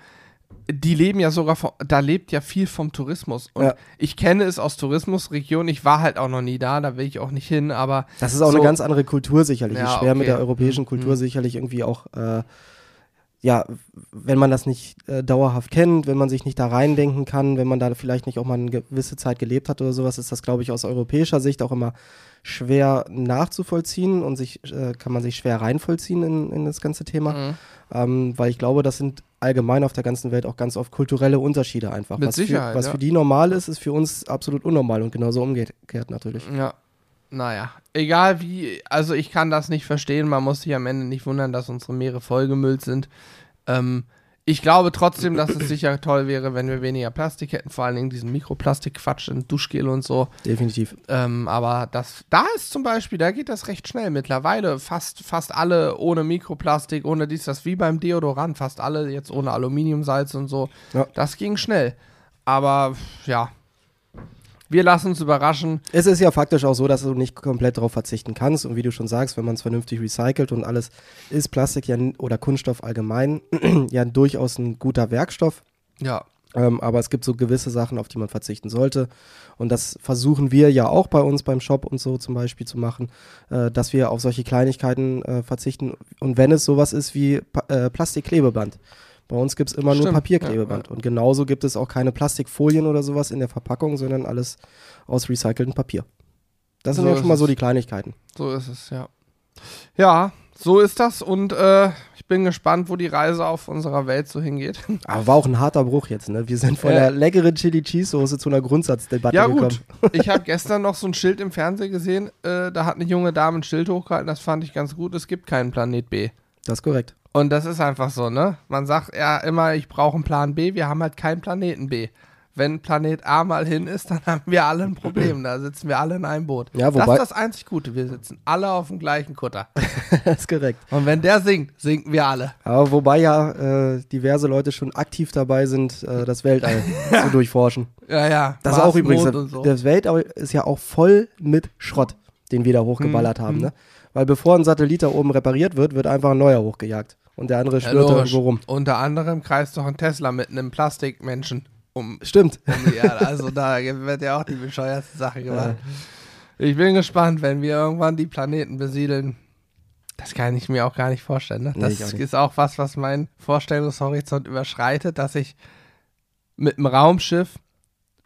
[SPEAKER 2] die leben ja sogar von, da lebt ja viel vom Tourismus. Und
[SPEAKER 1] Ja.
[SPEAKER 2] ich kenne es aus Tourismusregionen, ich war halt auch noch nie da, da will ich auch nicht hin, aber
[SPEAKER 1] Das ist auch
[SPEAKER 2] So.
[SPEAKER 1] eine ganz andere Kultur sicherlich.
[SPEAKER 2] Ja,
[SPEAKER 1] ist schwer mit
[SPEAKER 2] okay.
[SPEAKER 1] der europäischen Kultur
[SPEAKER 2] Mhm.
[SPEAKER 1] sicherlich irgendwie auch, äh, ja, wenn man das nicht äh, dauerhaft kennt, wenn man sich nicht da reindenken kann, wenn man da vielleicht nicht auch mal eine gewisse Zeit gelebt hat oder sowas, ist das, glaube ich, aus europäischer Sicht auch immer schwer nachzuvollziehen und sich äh, kann man sich schwer reinvollziehen in, in das ganze Thema.
[SPEAKER 2] Mhm.
[SPEAKER 1] Ähm, weil ich glaube, das sind allgemein auf der ganzen Welt auch ganz oft kulturelle Unterschiede einfach.
[SPEAKER 2] Mit
[SPEAKER 1] was
[SPEAKER 2] Sicherheit,
[SPEAKER 1] Für, was
[SPEAKER 2] ja.
[SPEAKER 1] für die normal ist, ist für uns absolut unnormal und genauso umgekehrt natürlich.
[SPEAKER 2] Ja. Naja, egal wie, also ich kann das nicht verstehen. Man muss sich am Ende nicht wundern, dass unsere Meere vollgemüllt sind. Ähm, ich glaube trotzdem, dass es sicher toll wäre, wenn wir weniger Plastik hätten, vor allen Dingen diesen Mikroplastikquatsch in Duschgel und so.
[SPEAKER 1] Definitiv.
[SPEAKER 2] Ähm, aber das, da ist zum Beispiel, da geht das recht schnell mittlerweile. Fast, fast alle ohne Mikroplastik, ohne dies, das wie beim Deodorant, fast alle jetzt ohne Aluminiumsalz und so.
[SPEAKER 1] Ja.
[SPEAKER 2] Das ging schnell. Aber ja, wir lassen uns überraschen.
[SPEAKER 1] Es ist ja faktisch auch so, dass du nicht komplett darauf verzichten kannst. Und wie du schon sagst, wenn man es vernünftig recycelt und alles, ist Plastik ja oder Kunststoff allgemein <clears throat> ja durchaus ein guter Werkstoff.
[SPEAKER 2] Ja,
[SPEAKER 1] Ähm, aber es gibt so gewisse Sachen, auf die man verzichten sollte. Und das versuchen wir ja auch bei uns beim Shop und so zum Beispiel zu machen, äh, dass wir auf solche Kleinigkeiten äh, verzichten. Und wenn es sowas ist wie pa äh, Plastikklebeband. Bei uns gibt es immer nur
[SPEAKER 2] Stimmt,
[SPEAKER 1] Papierklebeband.
[SPEAKER 2] ja,
[SPEAKER 1] Und genauso gibt es auch keine Plastikfolien oder sowas in der Verpackung, sondern alles aus recyceltem Papier. Das sind
[SPEAKER 2] So
[SPEAKER 1] ja
[SPEAKER 2] ist
[SPEAKER 1] schon mal so die Kleinigkeiten.
[SPEAKER 2] so ist es, ja. Ja, so ist das und äh, ich bin gespannt, wo die Reise auf unserer Welt so hingeht. <laughs>
[SPEAKER 1] Aber war auch ein harter Bruch jetzt, ne? Wir sind von
[SPEAKER 2] Äh.
[SPEAKER 1] der leckeren Chili Cheese Soße zu einer Grundsatzdebatte
[SPEAKER 2] Ja
[SPEAKER 1] gekommen.
[SPEAKER 2] gut, <laughs> ich habe gestern noch so ein Schild im Fernsehen gesehen, äh, da hat eine junge Dame ein Schild hochgehalten, das fand ich ganz gut, es gibt keinen Planet B.
[SPEAKER 1] Das ist korrekt.
[SPEAKER 2] Und das ist einfach so, ne? Man sagt ja immer, ich brauche einen Plan B, wir haben halt keinen Planeten B. Wenn Planet A mal hin ist, dann haben wir alle ein Problem. Da sitzen wir alle in einem Boot.
[SPEAKER 1] Ja,
[SPEAKER 2] das
[SPEAKER 1] wobei-
[SPEAKER 2] ist das einzig Gute. Wir sitzen alle auf dem gleichen Kutter. <laughs>
[SPEAKER 1] das ist korrekt.
[SPEAKER 2] Und wenn der singt, sinken wir alle.
[SPEAKER 1] Aber wobei ja äh, diverse Leute schon aktiv dabei sind, äh, das Weltall <laughs> zu durchforschen.
[SPEAKER 2] Ja, ja.
[SPEAKER 1] Das ist
[SPEAKER 2] Mars,
[SPEAKER 1] auch übrigens,
[SPEAKER 2] so.
[SPEAKER 1] das Weltall ist ja auch voll mit Schrott, den wir da hochgeballert
[SPEAKER 2] Hm,
[SPEAKER 1] haben.
[SPEAKER 2] hm.
[SPEAKER 1] Ne? Weil bevor ein Satellit da oben repariert wird, wird einfach ein neuer hochgejagt. Und der andere
[SPEAKER 2] Ja,
[SPEAKER 1] da
[SPEAKER 2] logisch.
[SPEAKER 1] irgendwo rum.
[SPEAKER 2] Unter anderem kreist doch ein Tesla mit einem Plastikmenschen um,
[SPEAKER 1] Stimmt.
[SPEAKER 2] um die Erde. Also da wird ja auch die bescheuerste Sache gemacht. Ich bin gespannt, wenn wir irgendwann die Planeten besiedeln. Das kann ich mir auch gar nicht vorstellen. Ne?
[SPEAKER 1] Nee,
[SPEAKER 2] Das
[SPEAKER 1] ich auch
[SPEAKER 2] ist auch was, was meinen Vorstellungshorizont überschreitet, dass ich mit dem Raumschiff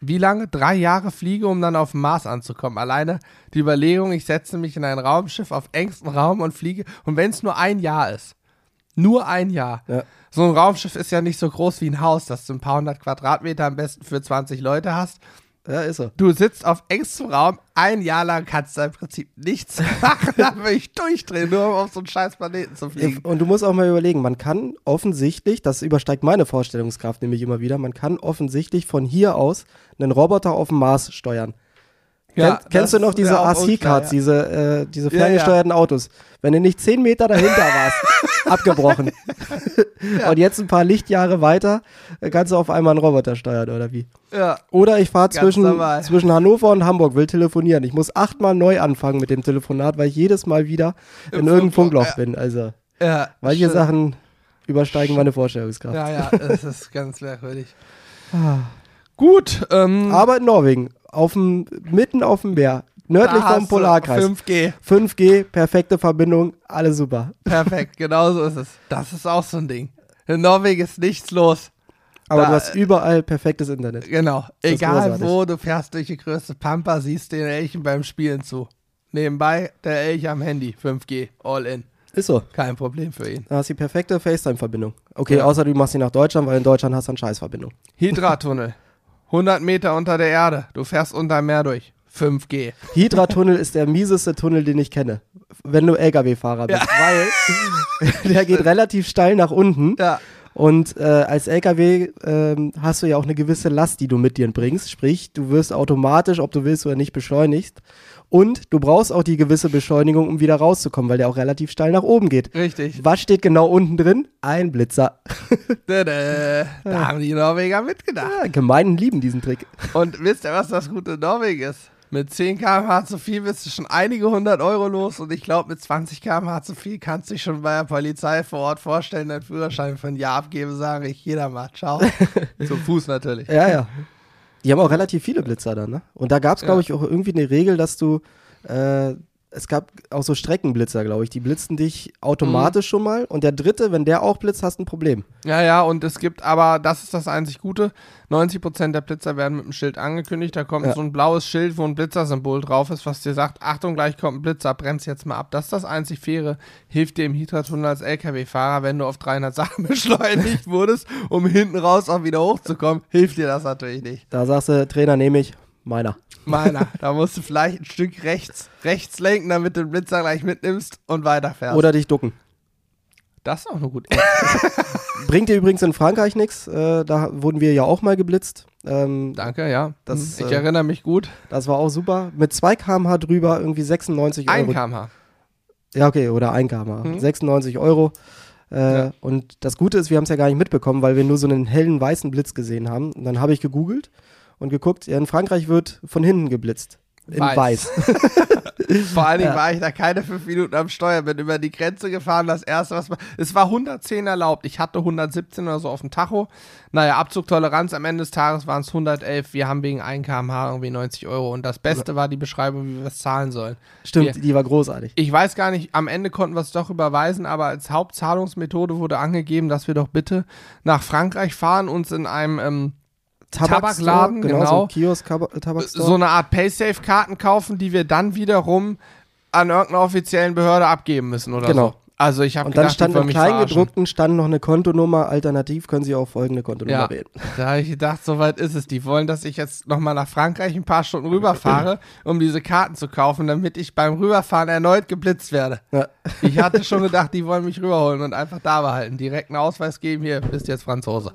[SPEAKER 2] wie lange? Drei Jahre fliege, um dann auf dem Mars anzukommen. Alleine die Überlegung, ich setze mich in ein Raumschiff auf engstem Raum und fliege. Und wenn es nur ein Jahr ist, nur ein Jahr.
[SPEAKER 1] Ja.
[SPEAKER 2] So ein Raumschiff ist ja nicht so groß wie ein Haus, dass du ein paar hundert Quadratmeter am besten für 20 Leute hast.
[SPEAKER 1] Ja, ist so.
[SPEAKER 2] Du sitzt auf engstem Raum, ein Jahr lang kannst du im Prinzip nichts <laughs> machen, dann will ich durchdrehen, nur um auf so einen scheiß Planeten zu fliegen.
[SPEAKER 1] Und du musst auch mal überlegen, man kann offensichtlich, das übersteigt meine Vorstellungskraft nämlich immer wieder, man kann offensichtlich von hier aus einen Roboter auf dem Mars steuern.
[SPEAKER 2] Ja,
[SPEAKER 1] Kenn, kennst du noch diese RC-Cards,
[SPEAKER 2] ja.
[SPEAKER 1] diese, äh, diese
[SPEAKER 2] Ja,
[SPEAKER 1] ferngesteuerten Autos? Wenn du nicht zehn Meter dahinter warst, <laughs> abgebrochen. Und jetzt ein paar Lichtjahre weiter, äh, kannst du auf einmal einen Roboter steuern, oder wie?
[SPEAKER 2] Ja,
[SPEAKER 1] Oder ich fahre zwischen,
[SPEAKER 2] normal.
[SPEAKER 1] zwischen Hannover und Hamburg, will telefonieren. Ich muss achtmal neu anfangen mit dem Telefonat, weil ich jedes Mal wieder
[SPEAKER 2] Im
[SPEAKER 1] in irgendeinem
[SPEAKER 2] Funkloch,
[SPEAKER 1] Funkloch bin. Also,
[SPEAKER 2] ja.
[SPEAKER 1] manche
[SPEAKER 2] stimmt.
[SPEAKER 1] Sachen übersteigen meine Vorstellungskraft.
[SPEAKER 2] Ja, ja, das ist ganz merkwürdig. Gut, ähm,
[SPEAKER 1] Aber in Norwegen, auf dem, mitten auf dem Meer, nördlich vom Polarkreis.
[SPEAKER 2] 5G,
[SPEAKER 1] 5G, perfekte Verbindung, alles super.
[SPEAKER 2] perfekt, genau so ist es. Das ist auch so ein Ding. In Norwegen ist nichts los.
[SPEAKER 1] Aber
[SPEAKER 2] Da-
[SPEAKER 1] du hast überall perfektes Internet.
[SPEAKER 2] Genau.
[SPEAKER 1] ist
[SPEAKER 2] Egal wo, du fährst durch die größte Pampa, siehst den Elchen beim Spielen zu. Nebenbei der Elch am Handy, 5G, all in.
[SPEAKER 1] Ist so.
[SPEAKER 2] Kein Problem für ihn.
[SPEAKER 1] Da hast du die perfekte FaceTime-Verbindung. Okay,
[SPEAKER 2] Ja.
[SPEAKER 1] außer du machst sie nach Deutschland, weil in Deutschland hast du eine Scheißverbindung.
[SPEAKER 2] Hydra-Tunnel. 100 Meter unter der Erde. Du fährst unter dem Meer durch. 5G.
[SPEAKER 1] Hydra-Tunnel ist der mieseste Tunnel, den ich kenne. Wenn du LKW-Fahrer bist. Weil <laughs> der geht relativ steil nach unten.
[SPEAKER 2] Ja.
[SPEAKER 1] Und äh, als LKW ähm, hast du ja auch eine gewisse Last, die du mit dir bringst. Sprich, du wirst automatisch, ob du willst oder nicht, beschleunigst. Und du brauchst auch die gewisse Beschleunigung, um wieder rauszukommen, weil der auch relativ steil nach oben geht.
[SPEAKER 2] Richtig.
[SPEAKER 1] Was steht genau unten drin? Ein Blitzer. <laughs>
[SPEAKER 2] Da, da haben die Norweger mitgedacht.
[SPEAKER 1] Ja, Gemeinden lieben diesen Trick.
[SPEAKER 2] Und wisst ihr, was das Gute Norwegen ist? Mit 10 km/h zu viel bist du schon einige hundert Euro los und ich glaube, mit 20 km/h zu viel kannst du dich schon bei der Polizei vor Ort vorstellen, deinen Führerschein für ein Jahr abgeben, sage ich, jeder mal, ciao. <laughs> Zum Fuß natürlich.
[SPEAKER 1] Ja, ja. Die haben auch relativ viele Blitzer dann, ne? Und da gab es, glaube
[SPEAKER 2] Ja.
[SPEAKER 1] ich, auch irgendwie eine Regel, dass du, äh, es gab auch so Streckenblitzer, glaube ich, die blitzen dich automatisch schon mal und der dritte, wenn der auch blitzt, hast du ein Problem.
[SPEAKER 2] Ja, ja, und es gibt aber, das ist das einzig Gute, 90% der Blitzer werden mit einem Schild angekündigt. Da kommt
[SPEAKER 1] Ja.
[SPEAKER 2] so ein blaues Schild, wo ein Blitzersymbol drauf ist, was dir sagt, Achtung, gleich kommt ein Blitzer, bremst jetzt mal ab. Das ist das einzig Faire, hilft dir im Hitra-Tunnel als LKW-Fahrer, wenn du auf 300 Sachen <laughs> beschleunigt wurdest, um hinten raus auch wieder hochzukommen, hilft dir das natürlich nicht.
[SPEAKER 1] Da sagst du, Trainer nehme ich, meiner.
[SPEAKER 2] Meiner, da musst du vielleicht ein Stück rechts, rechts lenken, damit du den Blitzer gleich mitnimmst und weiterfährst.
[SPEAKER 1] Oder dich ducken.
[SPEAKER 2] das ist auch eine gute <laughs>
[SPEAKER 1] Bringt dir übrigens in Frankreich nichts. Äh, da wurden wir ja auch mal geblitzt. Ähm,
[SPEAKER 2] Danke, ja.
[SPEAKER 1] Das,
[SPEAKER 2] ich
[SPEAKER 1] äh,
[SPEAKER 2] erinnere mich gut.
[SPEAKER 1] das war auch super. Mit 2 km/h drüber irgendwie 96
[SPEAKER 2] Ein
[SPEAKER 1] Euro.
[SPEAKER 2] kmh.
[SPEAKER 1] Ja, okay, oder 1 km/h.
[SPEAKER 2] Mhm.
[SPEAKER 1] 96 Euro. Äh,
[SPEAKER 2] Ja.
[SPEAKER 1] Und das Gute ist, wir haben es ja gar nicht mitbekommen, weil wir nur so einen hellen weißen Blitz gesehen haben. Und dann habe ich gegoogelt und geguckt, ja, in Frankreich wird von hinten geblitzt. In
[SPEAKER 2] Weiß.
[SPEAKER 1] weiß. <laughs>
[SPEAKER 2] Vor allen Dingen
[SPEAKER 1] Ja.
[SPEAKER 2] war ich da keine fünf Minuten am Steuer, bin über die Grenze gefahren. Das erste, was man. Es war 110 erlaubt. Ich hatte 117 oder so auf dem Tacho. Naja, Abzugtoleranz am Ende des Tages waren es 111. Wir haben wegen 1 km/h irgendwie 90 Euro. Und das Beste war die Beschreibung, wie wir es zahlen sollen.
[SPEAKER 1] Stimmt,
[SPEAKER 2] Wir-
[SPEAKER 1] die war großartig.
[SPEAKER 2] Ich weiß gar nicht, am Ende konnten wir es doch überweisen, aber als Hauptzahlungsmethode wurde angegeben, dass wir doch bitte nach Frankreich fahren, uns in einem ähm, Tabakladen,
[SPEAKER 1] genau.
[SPEAKER 2] genau.
[SPEAKER 1] So ein Kiosk, Kaba- Tabakstore.
[SPEAKER 2] so eine Art Paysafe-Karten kaufen, die wir dann wiederum an irgendeiner offiziellen Behörde abgeben müssen oder
[SPEAKER 1] Genau.
[SPEAKER 2] so. Also ich habe
[SPEAKER 1] und dann
[SPEAKER 2] gedacht,
[SPEAKER 1] stand im. Kleingedruckten stand noch eine Kontonummer. Alternativ können Sie auch folgende Kontonummer
[SPEAKER 2] Ja,
[SPEAKER 1] wählen.
[SPEAKER 2] da habe ich gedacht, soweit ist es. Die wollen, dass ich jetzt nochmal nach Frankreich ein paar Stunden rüberfahre, <laughs> um diese Karten zu kaufen, damit ich beim Rüberfahren erneut geblitzt werde.
[SPEAKER 1] Ja.
[SPEAKER 2] Ich hatte schon gedacht, die wollen mich rüberholen und einfach da behalten. Direkt einen Ausweis geben, hier, bist jetzt Franzose.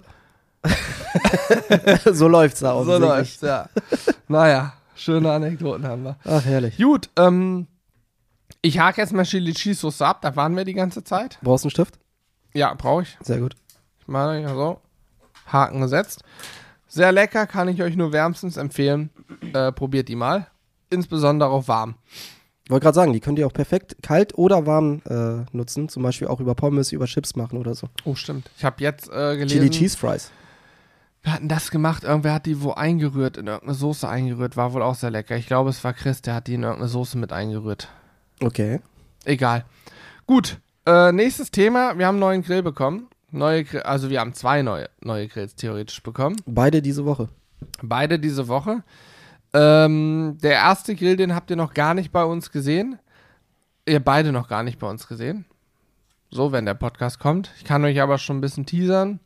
[SPEAKER 2] <laughs>
[SPEAKER 1] so läuft's da
[SPEAKER 2] So läuft's, ja. naja, schöne Anekdoten haben wir.
[SPEAKER 1] Ach, herrlich.
[SPEAKER 2] Gut, ähm, ich hake jetzt mal Chili Cheese Sauce ab, da waren wir die ganze Zeit.
[SPEAKER 1] Brauchst du einen Stift?
[SPEAKER 2] Ja, brauche ich.
[SPEAKER 1] Sehr gut.
[SPEAKER 2] Ich mache ja so. Haken gesetzt. Sehr lecker, kann ich euch nur wärmstens empfehlen. Äh, probiert die mal. Insbesondere auch warm.
[SPEAKER 1] Ich wollte gerade sagen, die könnt ihr auch perfekt kalt oder warm äh, nutzen. Zum Beispiel auch über Pommes, über Chips machen oder so.
[SPEAKER 2] Oh, stimmt. Ich habe jetzt äh, gelesen.
[SPEAKER 1] Chili Cheese Fries.
[SPEAKER 2] Wir hatten das gemacht, irgendwer hat die wo eingerührt, in irgendeine Soße eingerührt, war wohl auch sehr lecker. Ich glaube, es war Chris, der hat die in irgendeine Soße mit eingerührt.
[SPEAKER 1] Okay.
[SPEAKER 2] Egal. Gut, äh, nächstes Thema. Wir haben einen neuen Grill bekommen. Neue Grill, also wir haben zwei neue, neue Grills theoretisch bekommen.
[SPEAKER 1] Beide diese Woche.
[SPEAKER 2] Beide diese Woche. Ähm, der erste Grill, den habt ihr noch gar nicht bei uns gesehen. Ihr beide noch gar nicht bei uns gesehen. So, wenn der Podcast kommt. Ich kann euch aber schon ein bisschen teasern.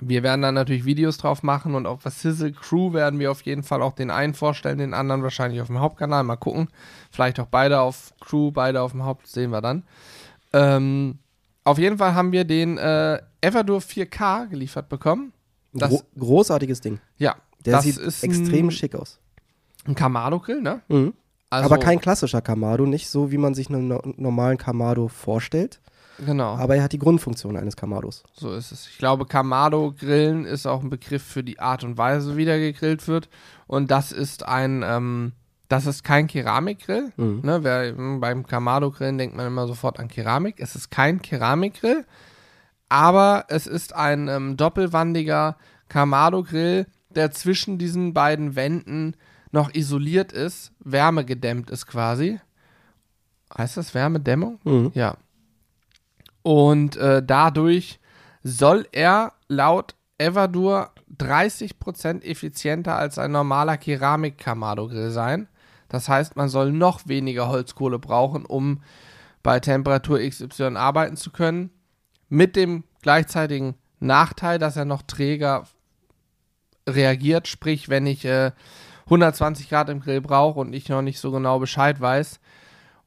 [SPEAKER 2] Wir werden dann natürlich Videos drauf machen und auf Sizzle Crew werden wir auf jeden Fall auch den einen vorstellen, den anderen wahrscheinlich auf dem Hauptkanal. Mal gucken. Vielleicht auch beide auf Crew, beide auf dem Haupt, sehen wir dann. Ähm, auf jeden Fall haben wir den äh, Everdur 4K geliefert bekommen. Das-
[SPEAKER 1] Gro großartiges Ding.
[SPEAKER 2] Ja,
[SPEAKER 1] Der
[SPEAKER 2] das
[SPEAKER 1] sieht
[SPEAKER 2] ist
[SPEAKER 1] extrem
[SPEAKER 2] ein,
[SPEAKER 1] schick aus.
[SPEAKER 2] ein Kamado-Grill, ne?
[SPEAKER 1] Mhm.
[SPEAKER 2] Also,
[SPEAKER 1] aber kein klassischer Kamado, nicht so, wie man sich einen no normalen Kamado vorstellt.
[SPEAKER 2] Genau,
[SPEAKER 1] Aber er hat die Grundfunktion eines Kamados.
[SPEAKER 2] so ist es. Ich glaube, Kamado-Grillen ist auch ein Begriff für die Art und Weise, wie der gegrillt wird. Und das ist ein, ähm, das ist kein Keramikgrill.
[SPEAKER 1] Mhm.
[SPEAKER 2] Ne, wer, mh, beim Kamado-Grillen denkt man immer sofort an Keramik. Es ist kein Keramikgrill, aber es ist ein ähm, doppelwandiger Kamado-Grill, der zwischen diesen beiden Wänden noch isoliert ist, wärmegedämmt ist quasi. Heißt das Wärmedämmung?
[SPEAKER 1] Mhm.
[SPEAKER 2] Ja. Und äh, dadurch soll er laut Everdur 30% effizienter als ein normaler Keramik-Kamado-Grill sein. Das heißt, man soll noch weniger Holzkohle brauchen, um bei Temperatur XY arbeiten zu können. Mit dem gleichzeitigen Nachteil, dass er noch träger reagiert. Sprich, wenn ich äh, 120 Grad im Grill brauche und ich noch nicht so genau Bescheid weiß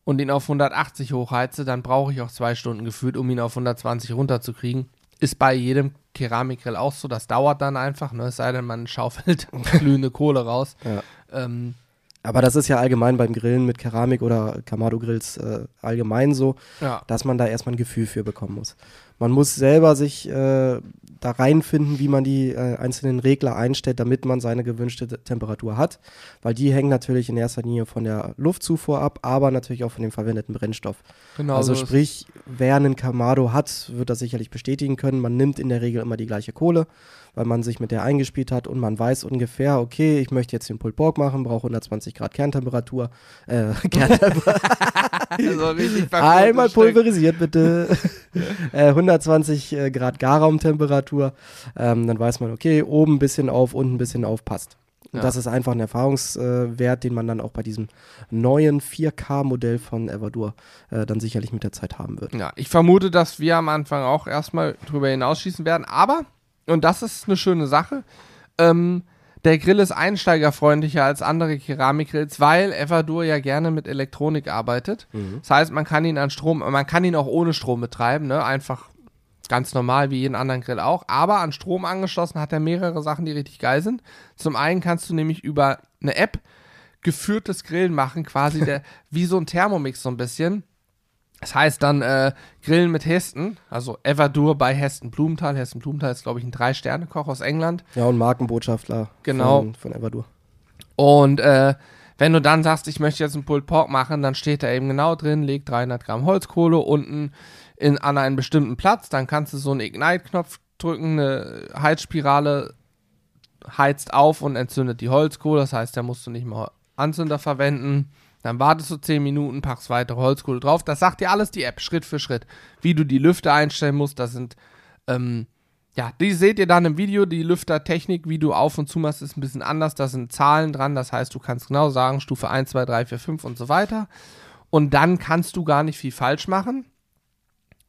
[SPEAKER 2] und ihn auf 180 hochheize, dann brauche ich auch zwei Stunden gefühlt, um ihn auf 120 runterzukriegen. Ist bei jedem Keramikgrill auch so. Das dauert dann einfach, ne? es sei denn, man schaufelt <laughs> glühende Kohle raus.
[SPEAKER 1] Ja.
[SPEAKER 2] Ähm,
[SPEAKER 1] Aber das ist ja allgemein beim Grillen mit Keramik oder Kamado-Grills äh, allgemein so,
[SPEAKER 2] Ja.
[SPEAKER 1] dass man da erstmal ein Gefühl für bekommen muss. Man muss selber sich äh, da reinfinden, wie man die äh, einzelnen Regler einstellt, damit man seine gewünschte Te- Temperatur hat. Weil die hängen natürlich in erster Linie von der Luftzufuhr ab, aber natürlich auch von dem verwendeten Brennstoff.
[SPEAKER 2] Genau
[SPEAKER 1] also
[SPEAKER 2] so
[SPEAKER 1] sprich, wer einen Kamado hat, wird das sicherlich bestätigen können. Man nimmt in der Regel immer die gleiche Kohle, weil man sich mit der eingespielt hat und man weiß ungefähr, okay, ich möchte jetzt den Pulled Pork machen, brauche 120 Grad Kerntemperatur. Äh, <laughs> Kerntemperatur. <laughs>
[SPEAKER 2] Also
[SPEAKER 1] Einmal pulverisiert bitte. <laughs> <laughs> äh, 120 äh, Grad Garraumtemperatur. Ähm, dann weiß man, okay, oben ein bisschen auf, unten ein bisschen auf, passt.
[SPEAKER 2] Ja.
[SPEAKER 1] Das ist einfach ein Erfahrungswert, den man dann auch bei diesem neuen 4K-Modell von Evadur äh, dann sicherlich mit der Zeit haben wird.
[SPEAKER 2] Ja, ich vermute, dass wir am Anfang auch erstmal drüber hinausschießen werden. Aber, und das ist eine schöne Sache, ähm, der Grill ist einsteigerfreundlicher als andere Keramikgrills, weil Evadur ja gerne mit Elektronik arbeitet. Das heißt, man kann ihn an Strom, man kann ihn auch ohne Strom betreiben, ne? Einfach ganz normal wie jeden anderen Grill auch. Aber an Strom angeschlossen hat er mehrere Sachen, die richtig geil sind. Zum einen kannst du nämlich über eine App geführtes Grillen machen, quasi der, <laughs> wie so ein Thermomix so ein bisschen. Das heißt dann äh, Grillen mit Hesten, also Evadur bei Hesten Blumenthal. Hesten Blumenthal ist, glaube ich, ein Drei-Sterne-Koch aus England.
[SPEAKER 1] Ja, und Markenbotschafter
[SPEAKER 2] Genau.
[SPEAKER 1] von, von Evadur.
[SPEAKER 2] Und äh, wenn du dann sagst, ich möchte jetzt einen Pulled Pork machen, dann steht da eben genau drin, leg 300 Gramm Holzkohle unten in, an einen bestimmten Platz. Dann kannst du so einen Ignite-Knopf drücken, eine Heizspirale heizt auf und entzündet die Holzkohle. Das heißt, da musst du nicht mehr Anzünder verwenden. Dann wartest du 10 Minuten, packst weitere Holzkohle drauf. Das sagt dir alles die App, Schritt für Schritt. Wie du die Lüfter einstellen musst, das sind, ähm, ja, die seht ihr dann im Video. Die Lüftertechnik, wie du auf und zu machst, ist ein bisschen anders. Da sind Zahlen dran. Das heißt, du kannst genau sagen, Stufe 1, 2, 3, 4, 5 und so weiter. Und dann kannst du gar nicht viel falsch machen.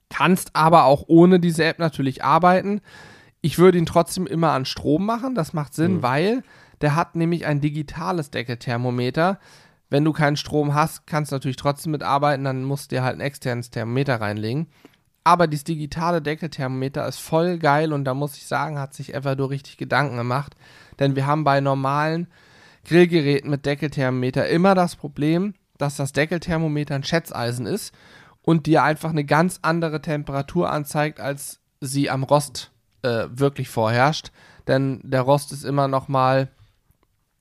[SPEAKER 2] Kannst aber auch ohne diese App natürlich arbeiten. Ich würde ihn trotzdem immer an Strom machen. Das macht Sinn, weil der hat nämlich ein digitales Deckelthermometer. Wenn du keinen Strom hast, kannst du natürlich trotzdem mitarbeiten. Dann musst du dir halt ein externes Thermometer reinlegen. Aber dieses digitale Deckelthermometer ist voll geil und da muss ich sagen, hat sich Everdo richtig Gedanken gemacht. Denn wir haben bei normalen Grillgeräten mit Deckelthermometer immer das Problem, dass das Deckelthermometer ein Schätzeisen ist und dir einfach eine ganz andere Temperatur anzeigt, als sie am Rost äh, wirklich vorherrscht. Denn der Rost ist immer noch mal,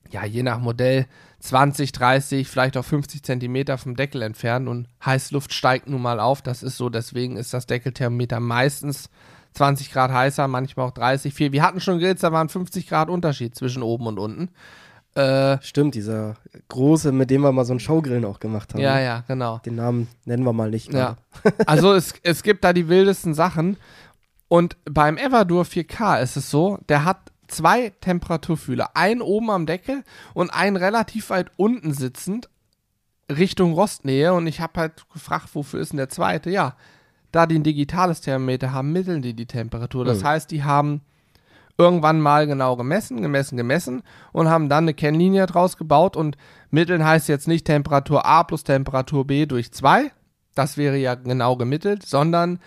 [SPEAKER 2] ja, je nach Modell 20, 30, vielleicht auch 50 Zentimeter vom Deckel entfernt und Heißluft steigt nun mal auf. Das ist so, deswegen ist das Deckelthermometer meistens 20 Grad heißer, manchmal auch 30, 4. Wir hatten schon Grills, da waren 50 Grad Unterschied zwischen oben und unten. Äh,
[SPEAKER 1] Stimmt, dieser große, mit dem wir mal so einen Showgrillen auch gemacht haben.
[SPEAKER 2] ja, ja, genau.
[SPEAKER 1] Den Namen nennen wir mal nicht.
[SPEAKER 2] Ja. <laughs> Also es, es gibt da die wildesten Sachen. Und beim Evadur 4K ist es so, der hat zwei Temperaturfühler. Einen oben am Deckel und einen relativ weit unten sitzend Richtung Rostnähe. Und ich habe halt gefragt, wofür ist denn der zweite? Ja, da die ein digitales Thermometer haben, mitteln die die Temperatur. Das
[SPEAKER 1] Mhm.
[SPEAKER 2] heißt, die haben irgendwann mal genau gemessen, gemessen, gemessen und haben dann eine Kennlinie draus gebaut und mitteln heißt jetzt nicht Temperatur A plus Temperatur B durch 2, das wäre ja genau gemittelt, sondern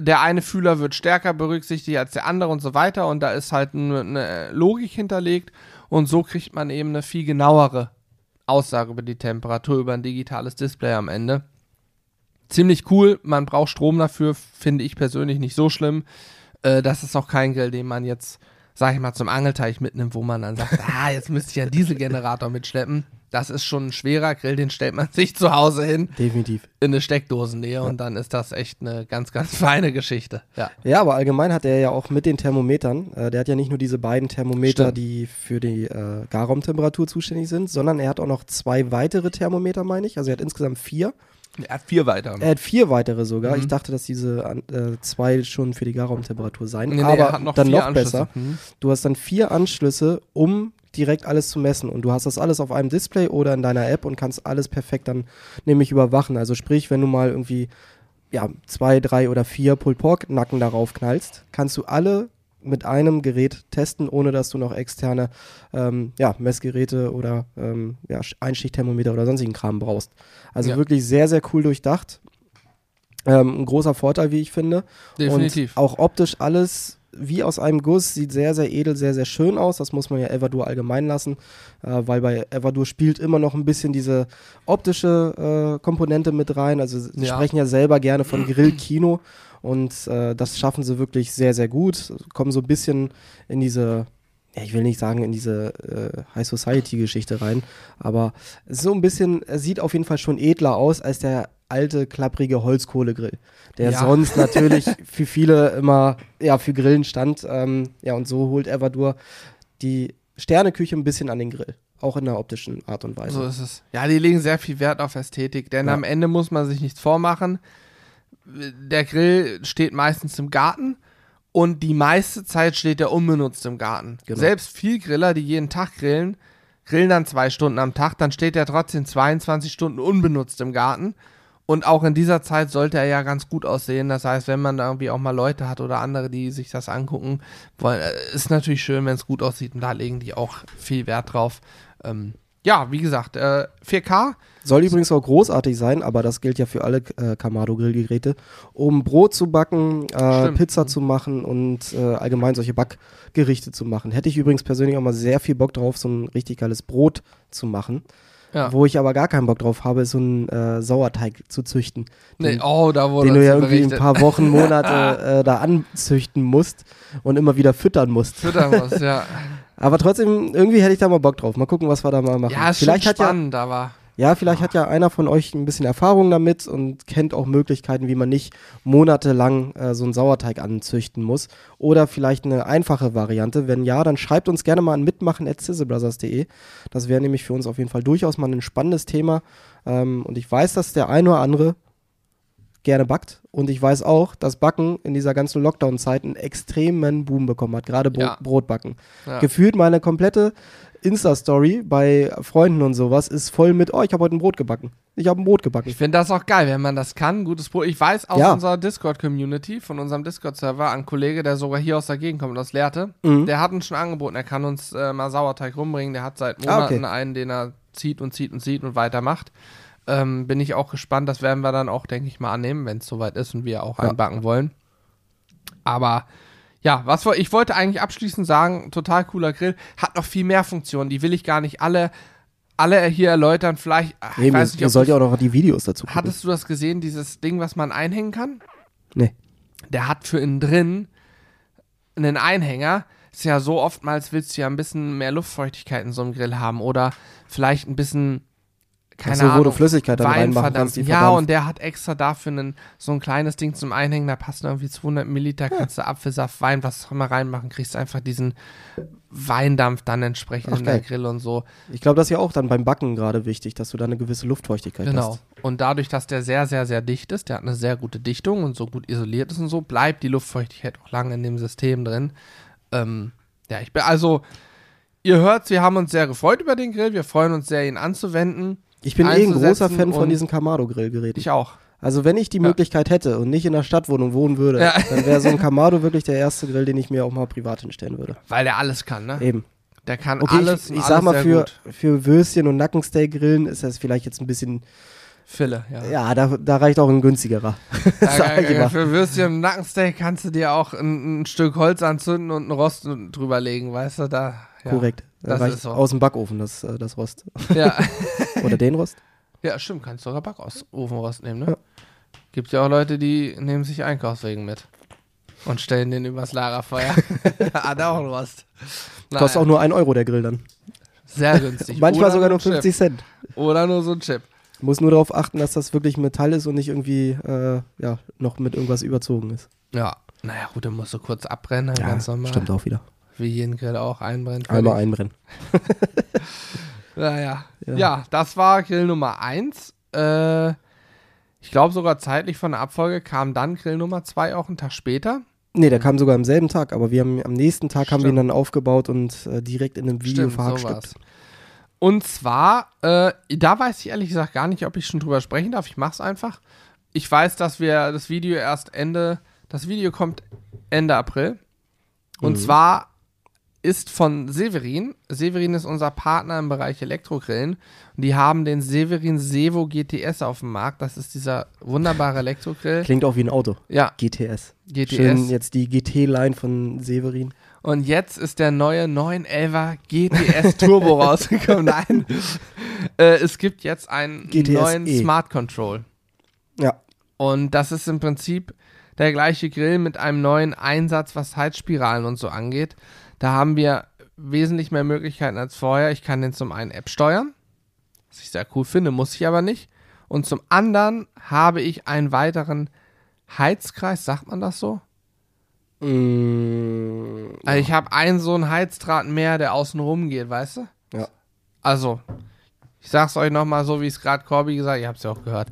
[SPEAKER 2] der eine Fühler wird stärker berücksichtigt als der andere und so weiter und da ist halt eine, Logik hinterlegt und so kriegt man eben eine viel genauere Aussage über die Temperatur über ein digitales Display am Ende. Ziemlich cool, man braucht Strom dafür, finde ich persönlich nicht so schlimm. Äh, das ist auch kein Grill, den man jetzt, sag ich mal, zum Angelteich mitnimmt, wo man dann sagt, <laughs> ah, jetzt müsste ich einen Dieselgenerator mitschleppen. Das ist schon ein schwerer Grill, den stellt man <laughs> sich zu Hause hin
[SPEAKER 1] Definitiv.
[SPEAKER 2] in eine Steckdosennähe und dann ist das echt eine ganz, ganz <laughs> feine Geschichte. Ja.
[SPEAKER 1] Ja, aber allgemein hat er ja auch mit den Thermometern, äh, der hat ja nicht nur diese beiden Thermometer,
[SPEAKER 2] Stimmt.
[SPEAKER 1] die für die äh, Garraumtemperatur zuständig sind, sondern er hat auch noch zwei weitere Thermometer, meine ich. Also er hat insgesamt vier.
[SPEAKER 2] Er hat vier weitere.
[SPEAKER 1] Er hat vier weitere sogar.
[SPEAKER 2] Mhm.
[SPEAKER 1] Ich dachte, dass diese äh, zwei schon für die Garraumtemperatur seien.
[SPEAKER 2] Nee, nee,
[SPEAKER 1] aber
[SPEAKER 2] er hat noch
[SPEAKER 1] dann noch
[SPEAKER 2] Anschlüsse.
[SPEAKER 1] besser.
[SPEAKER 2] Mhm.
[SPEAKER 1] Du hast dann vier Anschlüsse, um direkt alles zu messen. Und du hast das alles auf einem Display oder in deiner App und kannst alles perfekt dann nämlich überwachen. Also sprich, wenn du mal irgendwie ja, zwei, drei oder vier Pulled Pork Nacken darauf knallst, kannst du alle mit einem Gerät testen, ohne dass du noch externe ähm, ja, Messgeräte oder ähm, ja, Einschichtthermometer oder sonstigen Kram brauchst. Also
[SPEAKER 2] Ja.
[SPEAKER 1] wirklich sehr, sehr cool durchdacht. Ähm, ein großer Vorteil, wie ich finde.
[SPEAKER 2] Definitiv.
[SPEAKER 1] Und auch optisch alles wie aus einem Guss, sieht sehr, sehr edel, sehr, sehr schön aus. Das muss man ja Evadur allgemein lassen, äh, weil bei Evadur spielt immer noch ein bisschen diese optische äh, Komponente mit rein. Also sie
[SPEAKER 2] Ja.
[SPEAKER 1] sprechen ja selber gerne von Grillkino und äh, das schaffen sie wirklich sehr, sehr gut. Kommen so ein bisschen in diese, ich will nicht sagen in diese äh, High Society-Geschichte rein, aber so ein bisschen, es sieht auf jeden Fall schon edler aus als der alte, klapprige Holzkohlegrill, der
[SPEAKER 2] Ja.
[SPEAKER 1] sonst <laughs> natürlich für viele immer ja, für Grillen stand. Ähm, ja, und so holt Evadur die Sterneküche ein bisschen an den Grill. Auch in der optischen Art und Weise.
[SPEAKER 2] So ist es. Ja, die legen sehr viel Wert auf Ästhetik, denn
[SPEAKER 1] Ja.
[SPEAKER 2] am Ende muss man sich nichts vormachen. Der Grill steht meistens im Garten und die meiste Zeit steht er unbenutzt im Garten.
[SPEAKER 1] Genau.
[SPEAKER 2] Selbst viel Griller, die jeden Tag grillen, grillen dann zwei Stunden am Tag, dann steht er trotzdem 22 Stunden unbenutzt im Garten. Und auch in dieser Zeit sollte er ja ganz gut aussehen. Das heißt, wenn man da irgendwie auch mal Leute hat oder andere, die sich das angucken wollen, äh, ist natürlich schön, wenn es gut aussieht. Und da legen die auch viel Wert drauf. Ähm, ja, wie gesagt, äh, 4K.
[SPEAKER 1] Soll übrigens auch großartig sein, aber das gilt ja für alle äh, Kamado-Grillgeräte, um Brot zu backen, äh. Pizza zu machen und äh, allgemein solche Backgerichte zu machen. Hätte ich übrigens persönlich auch mal sehr viel Bock drauf, so ein richtig geiles Brot zu machen.
[SPEAKER 2] Ja.
[SPEAKER 1] Wo ich aber gar keinen Bock drauf habe, ist so einen äh, Sauerteig zu züchten.
[SPEAKER 2] Nee,
[SPEAKER 1] Den,
[SPEAKER 2] oh, da wurde
[SPEAKER 1] den du ja irgendwie ein
[SPEAKER 2] berichtet.
[SPEAKER 1] paar Wochen, <laughs> Monate äh, da anzüchten musst und immer wieder füttern musst.
[SPEAKER 2] Füttern muss, ja.
[SPEAKER 1] Aber trotzdem, irgendwie hätte ich da mal Bock drauf. Mal gucken, was wir da mal machen.
[SPEAKER 2] Ja, ist
[SPEAKER 1] vielleicht
[SPEAKER 2] schon
[SPEAKER 1] hat ja
[SPEAKER 2] spannend, aber
[SPEAKER 1] ja, vielleicht hat ja einer von euch ein bisschen Erfahrung damit und kennt auch Möglichkeiten, wie man nicht monatelang äh, so einen Sauerteig anzüchten muss. Oder vielleicht eine einfache Variante. Wenn ja, dann schreibt uns gerne mal an mitmachen.sizzlebrothers.de. Das wäre nämlich für uns auf jeden Fall durchaus mal ein spannendes Thema. Ähm, und ich weiß, dass der ein oder andere gerne backt. Und ich weiß auch, dass Backen in dieser ganzen Lockdown-Zeit einen extremen Boom bekommen hat. Gerade Bro
[SPEAKER 2] Ja.
[SPEAKER 1] Brotbacken.
[SPEAKER 2] ja.
[SPEAKER 1] Gefühlt meine komplette Insta-Story bei Freunden und sowas ist voll mit, oh, ich habe heute ein Brot gebacken. Ich habe ein Brot gebacken.
[SPEAKER 2] ich finde das auch geil, wenn man das kann. Gutes Brot. Ich weiß aus
[SPEAKER 1] Ja.
[SPEAKER 2] unserer Discord-Community, von unserem Discord-Server, ein Kollege, der sogar hier aus der Gegend kommt, aus Lehrte,
[SPEAKER 1] Mhm.
[SPEAKER 2] der hat uns schon angeboten, er kann uns äh, mal Sauerteig rumbringen. Der hat seit
[SPEAKER 1] Ah, okay.
[SPEAKER 2] Monaten einen, den er zieht und zieht und zieht und weitermacht. Ähm, bin ich auch gespannt. Das werden wir dann auch, denke ich mal, annehmen, wenn es soweit ist und wir auch
[SPEAKER 1] Ja.
[SPEAKER 2] einbacken wollen. Aber ja, was ich wollte eigentlich abschließend sagen, total cooler Grill, hat noch viel mehr Funktionen, die will ich gar nicht alle, alle hier erläutern. Vielleicht, ach, ich
[SPEAKER 1] Eben,
[SPEAKER 2] weiß nicht,
[SPEAKER 1] ihr sollt ja auch noch die Videos dazu gucken.
[SPEAKER 2] hattest du das gesehen, dieses Ding, was man einhängen kann?
[SPEAKER 1] Nee.
[SPEAKER 2] Der hat für innen drin einen Einhänger. Ist ja so oftmals willst du ja ein bisschen mehr Luftfeuchtigkeit in so einem Grill haben oder vielleicht ein bisschen keine
[SPEAKER 1] so, wo
[SPEAKER 2] Ahnung,
[SPEAKER 1] du Flüssigkeit dann
[SPEAKER 2] Wein
[SPEAKER 1] reinmachen kannst, die
[SPEAKER 2] Ja,
[SPEAKER 1] verdampft.
[SPEAKER 2] und der hat extra dafür einen, so ein kleines Ding zum Einhängen, da passen irgendwie 200 Milliliter, kannst du Apfelsaft, Wein, was auch immer reinmachen, kriegst einfach diesen Weindampf dann entsprechend
[SPEAKER 1] Ach,
[SPEAKER 2] in der. Grill und so.
[SPEAKER 1] Ich glaube, das ist ja auch dann beim Backen gerade wichtig, dass du da eine gewisse Luftfeuchtigkeit
[SPEAKER 2] Genau.
[SPEAKER 1] hast.
[SPEAKER 2] Und dadurch, dass der sehr, sehr, sehr dicht ist, der hat eine sehr gute Dichtung und so gut isoliert ist und so, bleibt die Luftfeuchtigkeit auch lange in dem System drin. Ähm, ja, ich bin also, ihr hört, wir haben uns sehr gefreut über den Grill, wir freuen uns sehr, ihn anzuwenden.
[SPEAKER 1] Ich bin eh ein großer Fan von diesen Kamado-Grillgeräten.
[SPEAKER 2] Ich auch.
[SPEAKER 1] Also wenn ich die
[SPEAKER 2] Ja.
[SPEAKER 1] Möglichkeit hätte und nicht in der Stadtwohnung wohnen würde,
[SPEAKER 2] Ja.
[SPEAKER 1] dann wäre so ein <laughs> Kamado wirklich der erste Grill, den ich mir auch mal privat hinstellen würde.
[SPEAKER 2] Weil der alles kann, ne?
[SPEAKER 1] Eben.
[SPEAKER 2] Der kann
[SPEAKER 1] Okay,
[SPEAKER 2] alles.
[SPEAKER 1] ich, ich
[SPEAKER 2] alles
[SPEAKER 1] sag mal, für,
[SPEAKER 2] gut.
[SPEAKER 1] für Würstchen und Nackensteak grillen ist das vielleicht jetzt ein bisschen,
[SPEAKER 2] Fille, ja.
[SPEAKER 1] ja, da, da reicht auch ein günstigerer. <laughs> mal.
[SPEAKER 2] für Würstchen und Nackensteak kannst du dir auch ein, ein Stück Holz anzünden und einen Rost drüber legen, weißt du? Da, ja.
[SPEAKER 1] Korrekt. Da
[SPEAKER 2] das
[SPEAKER 1] reicht
[SPEAKER 2] ist so.
[SPEAKER 1] aus dem Backofen das, äh, das Rost.
[SPEAKER 2] Ja. <laughs>
[SPEAKER 1] Oder den Rost.
[SPEAKER 2] ja, stimmt, kannst du sogar Backofenrost nehmen, ne?
[SPEAKER 1] Ja.
[SPEAKER 2] Gibt ja auch Leute, die nehmen sich Einkaufswegen mit und stellen den übers Lagerfeuer. <laughs> Hat auch einen Rost.
[SPEAKER 1] Kostet
[SPEAKER 2] Naja,
[SPEAKER 1] auch nur 1 Euro der Grill dann.
[SPEAKER 2] sehr günstig. <laughs>
[SPEAKER 1] Manchmal
[SPEAKER 2] Oder
[SPEAKER 1] sogar nur
[SPEAKER 2] ein Chip.
[SPEAKER 1] 50 Cent.
[SPEAKER 2] Oder nur so ein Chip.
[SPEAKER 1] Muss nur darauf achten, dass das wirklich Metall ist und nicht irgendwie äh, ja, noch mit irgendwas überzogen ist.
[SPEAKER 2] Ja. Naja, gut, dann musst du kurz abbrennen, ganz normal.
[SPEAKER 1] stimmt auch wieder.
[SPEAKER 2] Wie jeden Grill auch einbrennt.
[SPEAKER 1] Einmal einbrennen. <laughs>
[SPEAKER 2] Naja. Ja.
[SPEAKER 1] Ja.
[SPEAKER 2] das war Grill Nummer 1. Äh, ich glaube sogar zeitlich von der Abfolge kam dann Grill Nummer 2 auch einen Tag später.
[SPEAKER 1] Nee, der kam sogar am selben Tag, aber wir haben am nächsten Tag haben wir ihn
[SPEAKER 2] Stimmt.
[SPEAKER 1] dann aufgebaut und äh, direkt in einem Video
[SPEAKER 2] Stimmt,
[SPEAKER 1] verhackstückt.
[SPEAKER 2] Und zwar, äh, da weiß ich ehrlich gesagt gar nicht, ob ich schon drüber sprechen darf. Ich mach's einfach. Ich weiß, dass wir das Video erst Ende, das Video kommt Ende April. Und
[SPEAKER 1] Mhm.
[SPEAKER 2] zwar ist von Severin. Severin ist unser Partner im Bereich Elektrogrillen. Und die haben den Severin Sevo GTS auf dem Markt. Das ist dieser wunderbare Elektrogrill.
[SPEAKER 1] Klingt auch wie ein Auto.
[SPEAKER 2] Ja,
[SPEAKER 1] GTS.
[SPEAKER 2] GTS.
[SPEAKER 1] Schön jetzt die GT-Line von Severin.
[SPEAKER 2] Und jetzt ist der neue 911er GTS Turbo <laughs> rausgekommen. Nein, äh, es gibt jetzt einen
[SPEAKER 1] GTS
[SPEAKER 2] neuen
[SPEAKER 1] E.
[SPEAKER 2] Smart Control.
[SPEAKER 1] Ja.
[SPEAKER 2] Und das ist im Prinzip der gleiche Grill mit einem neuen Einsatz, was Heizspiralen und so angeht. Da haben wir wesentlich mehr Möglichkeiten als vorher. Ich kann den zum einen App steuern, was ich sehr cool finde, muss ich aber nicht. Und zum anderen habe ich einen weiteren Heizkreis, sagt man das so?
[SPEAKER 1] Mm,
[SPEAKER 2] Also ich habe einen so einen Heizdraht mehr, der außen rum geht, weißt du?
[SPEAKER 1] ja.
[SPEAKER 2] Also, ich sag's euch nochmal so, wie es gerade Corby gesagt hat, ihr habt's ja auch gehört.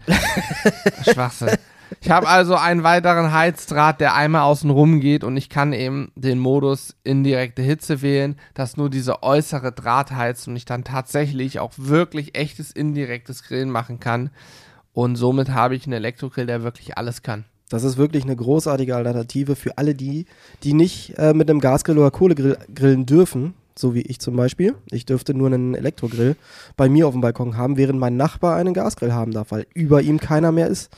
[SPEAKER 2] <laughs> Schwachsinn. Ich habe also einen weiteren Heizdraht, der einmal außen rum geht und ich kann eben den Modus indirekte Hitze wählen, dass nur diese äußere Draht heizt und ich dann tatsächlich auch wirklich echtes indirektes Grillen machen kann. Und somit habe ich einen Elektrogrill, der wirklich alles kann.
[SPEAKER 1] Das ist wirklich eine großartige Alternative für alle die, die nicht äh, mit einem Gasgrill oder Kohlegrill grillen dürfen, so wie ich zum Beispiel. Ich dürfte nur einen Elektrogrill bei mir auf dem Balkon haben, während mein Nachbar einen Gasgrill haben darf, weil über ihm keiner mehr ist.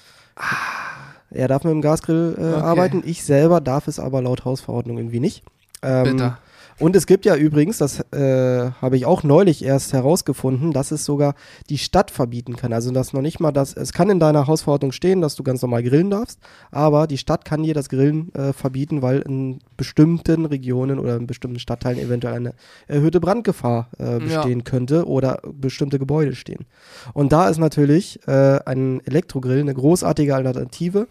[SPEAKER 1] Er darf mit dem Gasgrill äh,
[SPEAKER 2] Okay.
[SPEAKER 1] arbeiten, ich selber darf es aber laut Hausverordnung irgendwie nicht. Ähm,
[SPEAKER 2] Bitter.
[SPEAKER 1] Und es gibt ja übrigens, das äh, habe ich auch neulich erst herausgefunden, dass es sogar die Stadt verbieten kann. Also dass noch nicht mal das, es kann in deiner Hausverordnung stehen, dass du ganz normal grillen darfst, aber die Stadt kann dir das Grillen äh, verbieten, weil in bestimmten Regionen oder in bestimmten Stadtteilen eventuell eine erhöhte Brandgefahr äh, bestehen könnte oder bestimmte Gebäude stehen. Und da ist natürlich äh, ein Elektrogrill eine großartige Alternative.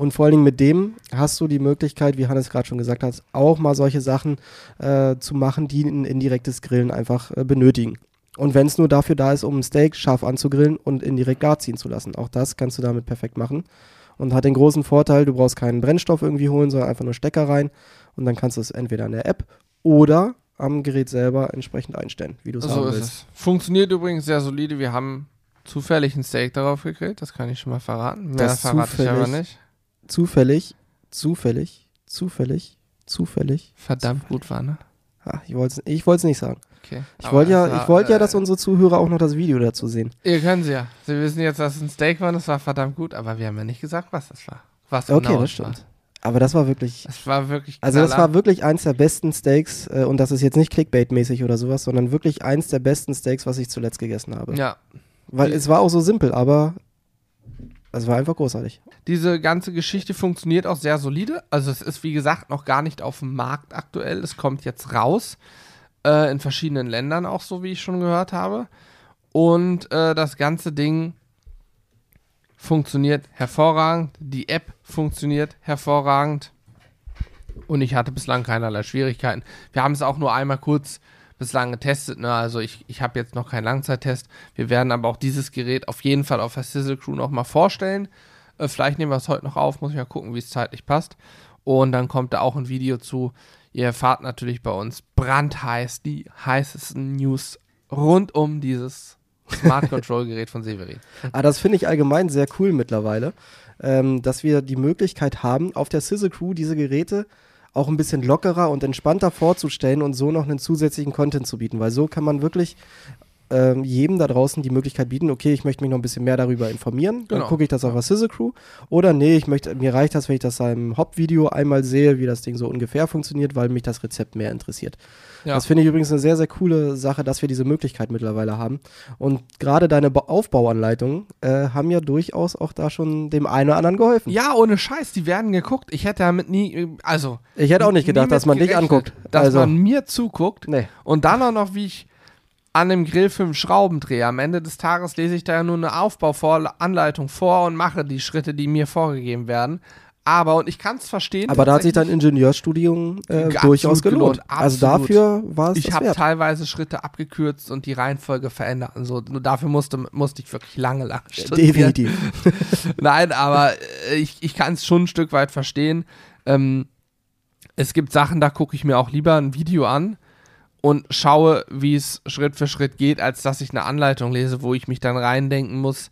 [SPEAKER 1] Und vor allen Dingen mit dem hast du die Möglichkeit, wie Hannes gerade schon gesagt hat, auch mal solche Sachen äh, zu machen, die ein indirektes Grillen einfach äh, benötigen. Und wenn es nur dafür da ist, um ein Steak scharf anzugrillen und indirekt gar ziehen zu lassen. Auch das kannst du damit perfekt machen. Und hat den großen Vorteil, du brauchst keinen Brennstoff irgendwie holen, sondern einfach nur Stecker rein. Und dann kannst du es entweder in der App oder am Gerät selber entsprechend einstellen, wie du es
[SPEAKER 2] So
[SPEAKER 1] haben willst.
[SPEAKER 2] es. Funktioniert übrigens sehr solide. Wir haben zufällig ein Steak darauf gegrillt, das kann ich schon mal verraten. Mehr
[SPEAKER 1] Das
[SPEAKER 2] verrate ich aber nicht.
[SPEAKER 1] Zufällig, zufällig, zufällig, zufällig.
[SPEAKER 2] Verdammt gut war, ne?
[SPEAKER 1] Ah, ich wollte es ich wollt's nicht sagen.
[SPEAKER 2] Okay.
[SPEAKER 1] Ich wollte ja,
[SPEAKER 2] war,
[SPEAKER 1] ich wollte ja, dass
[SPEAKER 2] äh,
[SPEAKER 1] unsere Zuhörer auch noch das Video dazu sehen.
[SPEAKER 2] Ihr können sie ja. Sie wissen jetzt, dass es ein Steak war, das war verdammt gut, aber wir haben ja nicht gesagt, was das war. Was
[SPEAKER 1] Okay,
[SPEAKER 2] genau
[SPEAKER 1] das
[SPEAKER 2] es war.
[SPEAKER 1] stimmt. Aber das war wirklich,
[SPEAKER 2] Es war wirklich
[SPEAKER 1] also das war wirklich eins der besten Steaks äh, und das ist jetzt nicht Clickbait-mäßig oder sowas, sondern wirklich eins der besten Steaks, was ich zuletzt gegessen habe.
[SPEAKER 2] Ja.
[SPEAKER 1] Weil
[SPEAKER 2] Die-
[SPEAKER 1] es war auch so simpel, aber es war einfach großartig.
[SPEAKER 2] Diese ganze Geschichte funktioniert auch sehr solide. Also es ist, wie gesagt, noch gar nicht auf dem Markt aktuell. Es kommt jetzt raus. Äh, in verschiedenen Ländern auch so, wie ich schon gehört habe. Und äh, das ganze Ding funktioniert hervorragend. Die App funktioniert hervorragend. Und ich hatte bislang keinerlei Schwierigkeiten. Wir haben es auch nur einmal kurz bislang getestet. Ne? Also ich, ich habe jetzt noch keinen Langzeittest. Wir werden aber auch dieses Gerät auf jeden Fall auf der Sizzle Crew nochmal vorstellen. Äh, vielleicht nehmen wir es heute noch auf, muss ich mal gucken, wie es zeitlich passt. Und dann kommt da auch ein Video zu. Ihr erfahrt natürlich bei uns brandheiß die heißesten News rund um dieses Smart Control Gerät von Severin.
[SPEAKER 1] Aber <laughs> das finde ich allgemein sehr cool mittlerweile, ähm, dass wir die Möglichkeit haben, auf der Sizzle Crew diese Geräte auch ein bisschen lockerer und entspannter vorzustellen und so noch einen zusätzlichen Content zu bieten, weil so kann man wirklich ähm, jedem da draußen die Möglichkeit bieten, okay, ich möchte mich noch ein bisschen mehr darüber informieren, dann
[SPEAKER 2] Genau.
[SPEAKER 1] gucke ich das auf der Sizzle Crew oder nee, ich möchte, mir reicht das, wenn ich das im Hop-Video einmal sehe, wie das Ding so ungefähr funktioniert, weil mich das Rezept mehr interessiert.
[SPEAKER 2] Ja.
[SPEAKER 1] Das finde ich übrigens eine sehr, sehr coole Sache, dass wir diese Möglichkeit mittlerweile haben. Und gerade deine Ba- Aufbauanleitungen äh, haben ja durchaus auch da schon dem einen oder anderen geholfen.
[SPEAKER 2] Ja, ohne Scheiß, die werden geguckt. Ich hätte damit nie, also.
[SPEAKER 1] Ich hätte auch nicht gedacht, dass man dich anguckt.
[SPEAKER 2] Dass
[SPEAKER 1] also,
[SPEAKER 2] man mir zuguckt
[SPEAKER 1] nee.
[SPEAKER 2] und dann auch noch, wie ich an dem Grill fünf Schrauben drehe. Am Ende des Tages lese ich da ja nur eine Aufbauanleitung vor und mache die Schritte, die mir vorgegeben werden. Aber, und ich kann es verstehen.
[SPEAKER 1] Aber da hat sich dein Ingenieurstudium äh, durchaus gelohnt.
[SPEAKER 2] gelohnt,
[SPEAKER 1] Also dafür war es
[SPEAKER 2] Ich habe teilweise Schritte abgekürzt und die Reihenfolge verändert. und So, nur dafür musste, musste ich wirklich lange, lange studieren.
[SPEAKER 1] Definitiv. <laughs>
[SPEAKER 2] Nein, aber äh, ich, ich kann es schon ein Stück weit verstehen. Ähm, es gibt Sachen, da gucke ich mir auch lieber ein Video an und schaue, wie es Schritt für Schritt geht, als dass ich eine Anleitung lese, wo ich mich dann reindenken muss.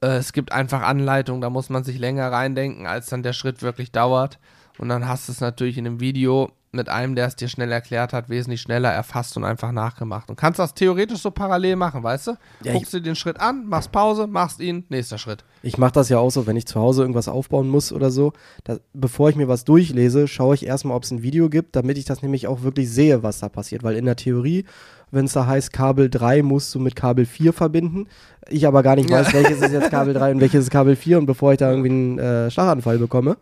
[SPEAKER 2] Äh, es gibt einfach Anleitungen, da muss man sich länger reindenken, als dann der Schritt wirklich dauert. Und dann hast du es natürlich in einem Video mit einem, der es dir schnell erklärt hat, wesentlich schneller erfasst und einfach nachgemacht. Und kannst das theoretisch so parallel machen, weißt du?
[SPEAKER 1] Ja,
[SPEAKER 2] Guckst dir den Schritt an, machst Pause, machst ihn, nächster Schritt.
[SPEAKER 1] Ich mache das ja auch so, wenn ich zu Hause irgendwas aufbauen muss oder so. Da, bevor ich mir was durchlese, schaue ich erstmal, ob es ein Video gibt, damit ich das nämlich auch wirklich sehe, was da passiert. Weil in der Theorie, wenn es da heißt, Kabel 3 musst du mit Kabel 4 verbinden, ich aber gar nicht weiß, welches ist jetzt Kabel 3 und welches ist Kabel 4 und bevor ich da irgendwie einen äh, Schlaganfall bekomme,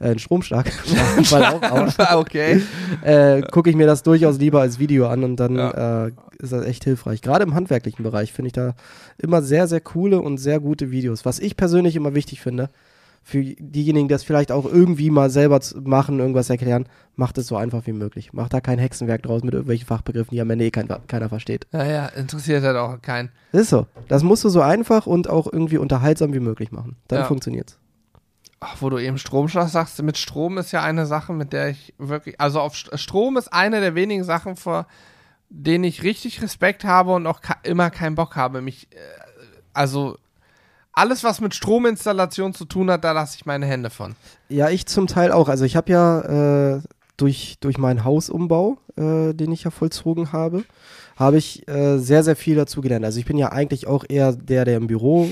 [SPEAKER 1] äh, einen Stromschlag, Schlaganfall auch, auch
[SPEAKER 2] okay. <laughs>
[SPEAKER 1] äh, gucke ich mir das durchaus lieber als Video an und dann
[SPEAKER 2] Ja.
[SPEAKER 1] äh, ist das echt hilfreich. Gerade im handwerklichen Bereich finde ich da immer sehr, sehr coole und sehr gute Videos. Was ich persönlich immer wichtig finde, für diejenigen, die das vielleicht auch irgendwie mal selber machen, irgendwas erklären, macht es so einfach wie möglich. Macht da kein Hexenwerk draus mit irgendwelchen Fachbegriffen, die am Ende eh kein, keiner versteht.
[SPEAKER 2] Naja, interessiert halt auch keinen.
[SPEAKER 1] Ist so. Das musst du so einfach und auch irgendwie unterhaltsam wie möglich machen. Dann
[SPEAKER 2] Ja.
[SPEAKER 1] funktioniert's.
[SPEAKER 2] Ach, wo du eben Stromschlag sagst, mit Strom ist ja eine Sache, mit der ich wirklich, also auf St- Strom ist eine der wenigen Sachen, vor denen ich richtig Respekt habe und auch immer keinen Bock habe. Mich, äh, also alles, was mit Strominstallation zu tun hat, da lasse ich meine Hände von.
[SPEAKER 1] Ja, ich zum Teil auch. Also ich habe ja äh, durch, durch meinen Hausumbau, äh, den ich ja vollzogen habe, habe ich äh, sehr, sehr viel dazu gelernt. Also ich bin ja eigentlich auch eher der, der im Büro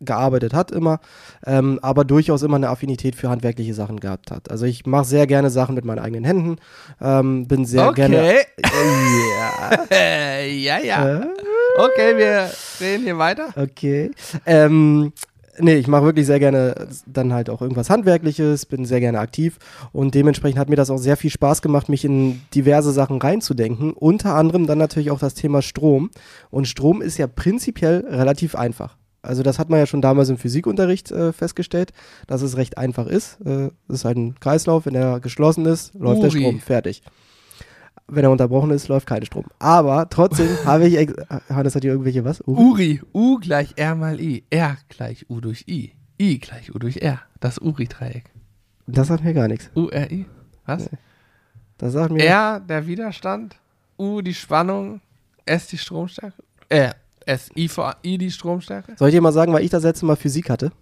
[SPEAKER 1] gearbeitet hat immer, ähm, aber durchaus immer eine Affinität für handwerkliche Sachen gehabt hat. Also ich mache sehr gerne Sachen mit meinen eigenen Händen, ähm, bin sehr gerne... <laughs> Ja.
[SPEAKER 2] Äh, ja, ja.
[SPEAKER 1] Äh?
[SPEAKER 2] Okay, wir reden hier weiter.
[SPEAKER 1] Okay. Ähm, nee, ich mache wirklich sehr gerne dann halt auch irgendwas Handwerkliches, bin sehr gerne aktiv und dementsprechend hat mir das auch sehr viel Spaß gemacht, mich in diverse Sachen reinzudenken. Unter anderem dann natürlich auch das Thema Strom. Und Strom ist ja prinzipiell relativ einfach. Also das hat man ja schon damals im Physikunterricht äh, festgestellt, dass es recht einfach ist. Äh, es ist halt ein Kreislauf, wenn er geschlossen ist, läuft der
[SPEAKER 2] Uri.
[SPEAKER 1] Strom, fertig. Wenn er unterbrochen ist, läuft kein Strom. Aber trotzdem <laughs> habe ich, ex- Hannes hat hier irgendwelche was? Uri?
[SPEAKER 2] Uri, U gleich R mal I, R gleich U durch I, I gleich U durch R. Das Uri-Dreieck.
[SPEAKER 1] Das sagt mir gar nichts.
[SPEAKER 2] U, R, I. Was?
[SPEAKER 1] Das sagt mir.
[SPEAKER 2] R der Widerstand, U die Spannung, S die Stromstärke. Äh, S, I vor I die Stromstärke.
[SPEAKER 1] Soll ich dir mal sagen, weil ich das letzte Mal Physik hatte?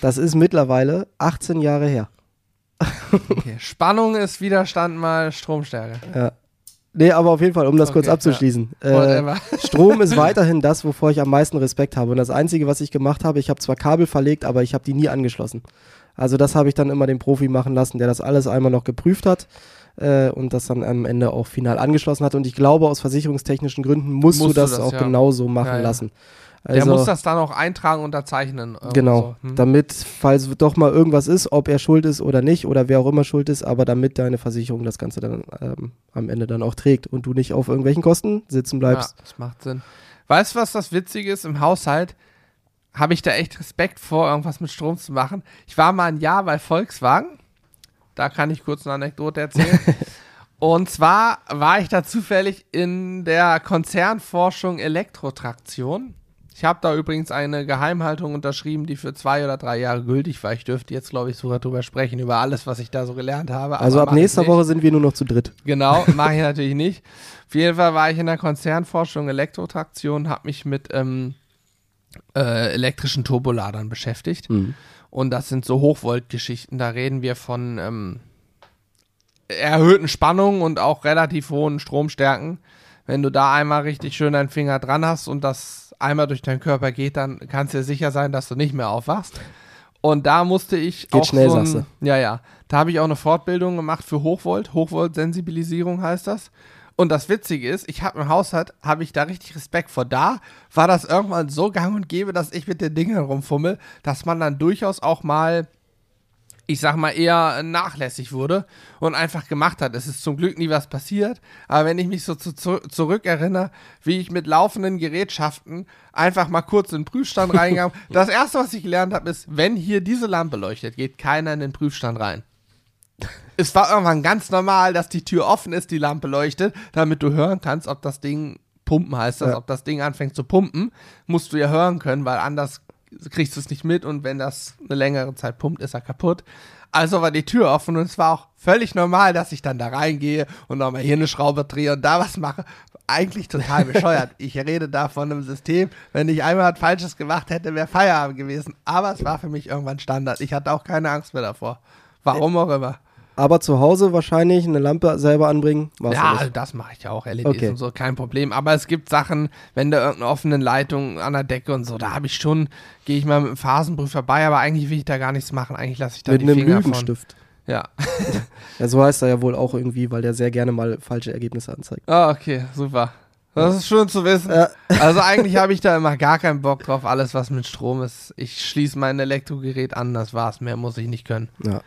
[SPEAKER 1] Das ist mittlerweile 18 Jahre her.
[SPEAKER 2] Okay. Spannung ist Widerstand mal Stromstärke.
[SPEAKER 1] Ja. Nee, aber auf jeden Fall, um das kurz
[SPEAKER 2] Okay,
[SPEAKER 1] abzuschließen. Äh,
[SPEAKER 2] Whatever. <laughs>
[SPEAKER 1] Strom ist weiterhin das, wovor ich am meisten Respekt habe. Und das Einzige, was ich gemacht habe, ich habe zwar Kabel verlegt, aber ich habe die nie angeschlossen. Also das habe ich dann immer den Profi machen lassen, der das alles einmal noch geprüft hat äh, und das dann am Ende auch final angeschlossen hat. Und ich glaube, aus versicherungstechnischen Gründen musst,
[SPEAKER 2] Musst
[SPEAKER 1] du das,
[SPEAKER 2] das,
[SPEAKER 1] auch
[SPEAKER 2] ja.
[SPEAKER 1] genauso machen
[SPEAKER 2] Ja, ja.
[SPEAKER 1] lassen.
[SPEAKER 2] Der
[SPEAKER 1] Also-
[SPEAKER 2] muss das dann auch eintragen, unterzeichnen. irgendwo
[SPEAKER 1] Genau,
[SPEAKER 2] So. Hm?
[SPEAKER 1] damit, falls doch mal irgendwas ist, ob er schuld ist oder nicht oder wer auch immer schuld ist, aber damit deine Versicherung das Ganze dann ähm, am Ende dann auch trägt und du nicht auf irgendwelchen Kosten sitzen bleibst.
[SPEAKER 2] Ja, das macht Sinn. Weißt du, was das Witzige ist? Im Haushalt habe ich da echt Respekt vor, irgendwas mit Strom zu machen. Ich war mal ein Jahr bei Volkswagen. Da kann ich kurz eine Anekdote erzählen. <laughs> Und zwar war ich da zufällig in der Konzernforschung Elektrotraktion. Ich habe da übrigens eine Geheimhaltung unterschrieben, die für zwei oder drei Jahre gültig war. Ich dürfte jetzt, glaube ich, sogar drüber sprechen, über alles, was ich da so gelernt habe.
[SPEAKER 1] Also ab nächster. Woche sind wir nur noch zu dritt.
[SPEAKER 2] Genau, <laughs> mache ich natürlich nicht. Auf jeden Fall war ich in der Konzernforschung Elektrotraktion, habe mich mit ähm, äh, elektrischen Turboladern beschäftigt. Und das sind so Hochvoltgeschichten. Da reden wir von ähm, erhöhten Spannungen und auch relativ hohen Stromstärken. Wenn du da einmal richtig schön deinen Finger dran hast und das einmal durch deinen Körper geht, dann kannst du dir sicher sein, dass du nicht mehr aufwachst. Und da musste ich
[SPEAKER 1] Geht
[SPEAKER 2] auch
[SPEAKER 1] schnell,
[SPEAKER 2] so ein,
[SPEAKER 1] sagst
[SPEAKER 2] Ja, ja. Da habe ich auch eine Fortbildung gemacht für Hochvolt. Hochvolt-Sensibilisierung heißt das. Und das Witzige ist, ich habe im Haushalt, habe ich da richtig Respekt vor. Da war das irgendwann so gang und gäbe, dass ich mit den Dingen rumfummel, dass man dann durchaus auch mal, ich sag mal, eher nachlässig wurde und einfach gemacht hat. Es ist zum Glück nie was passiert. Aber wenn ich mich so zu, zu, zurückerinnere, wie ich mit laufenden Gerätschaften einfach mal kurz in den Prüfstand <laughs> reingegangen Das erste, was ich gelernt habe, ist, wenn hier diese Lampe leuchtet, geht keiner in den Prüfstand rein. Es war irgendwann ganz normal, dass die Tür offen ist, die Lampe leuchtet, damit du hören kannst, ob das Ding pumpen heißt das,
[SPEAKER 1] Ja.
[SPEAKER 2] ob das Ding anfängt zu pumpen, musst du ja hören können, weil anders kriegst du es nicht mit und wenn das eine längere Zeit pumpt, ist er kaputt. Also war die Tür offen und es war auch völlig normal, dass ich dann da reingehe und nochmal hier eine Schraube drehe und da was mache. Eigentlich total <laughs> bescheuert. ich rede da von einem System, wenn ich einmal was Falsches gemacht hätte, wäre Feierabend gewesen. Aber es war für mich irgendwann Standard. Ich hatte auch keine Angst mehr davor. Warum auch immer.
[SPEAKER 1] Aber zu Hause wahrscheinlich eine Lampe selber anbringen.
[SPEAKER 2] Ja,
[SPEAKER 1] nicht.
[SPEAKER 2] das mache ich ja auch, LEDs
[SPEAKER 1] Okay.
[SPEAKER 2] und so, kein Problem. Aber es gibt Sachen, wenn da irgendeine offene Leitung an der Decke und so, da habe ich schon, gehe ich mal mit dem Phasenprüfer bei, aber eigentlich will ich da gar nichts machen. Eigentlich lasse ich da
[SPEAKER 1] Mit
[SPEAKER 2] die
[SPEAKER 1] einem
[SPEAKER 2] Finger von.
[SPEAKER 1] Lügenstift.
[SPEAKER 2] Ja. <laughs>
[SPEAKER 1] Ja, so heißt er ja wohl auch irgendwie, weil der sehr gerne mal falsche Ergebnisse anzeigt.
[SPEAKER 2] Ah, okay, super. Das ist schön zu wissen.
[SPEAKER 1] Ja.
[SPEAKER 2] Also eigentlich habe ich da immer <laughs> gar keinen Bock drauf, alles was mit Strom ist. Ich schließe mein Elektrogerät an, das war's. Mehr muss ich nicht können.
[SPEAKER 1] Ja.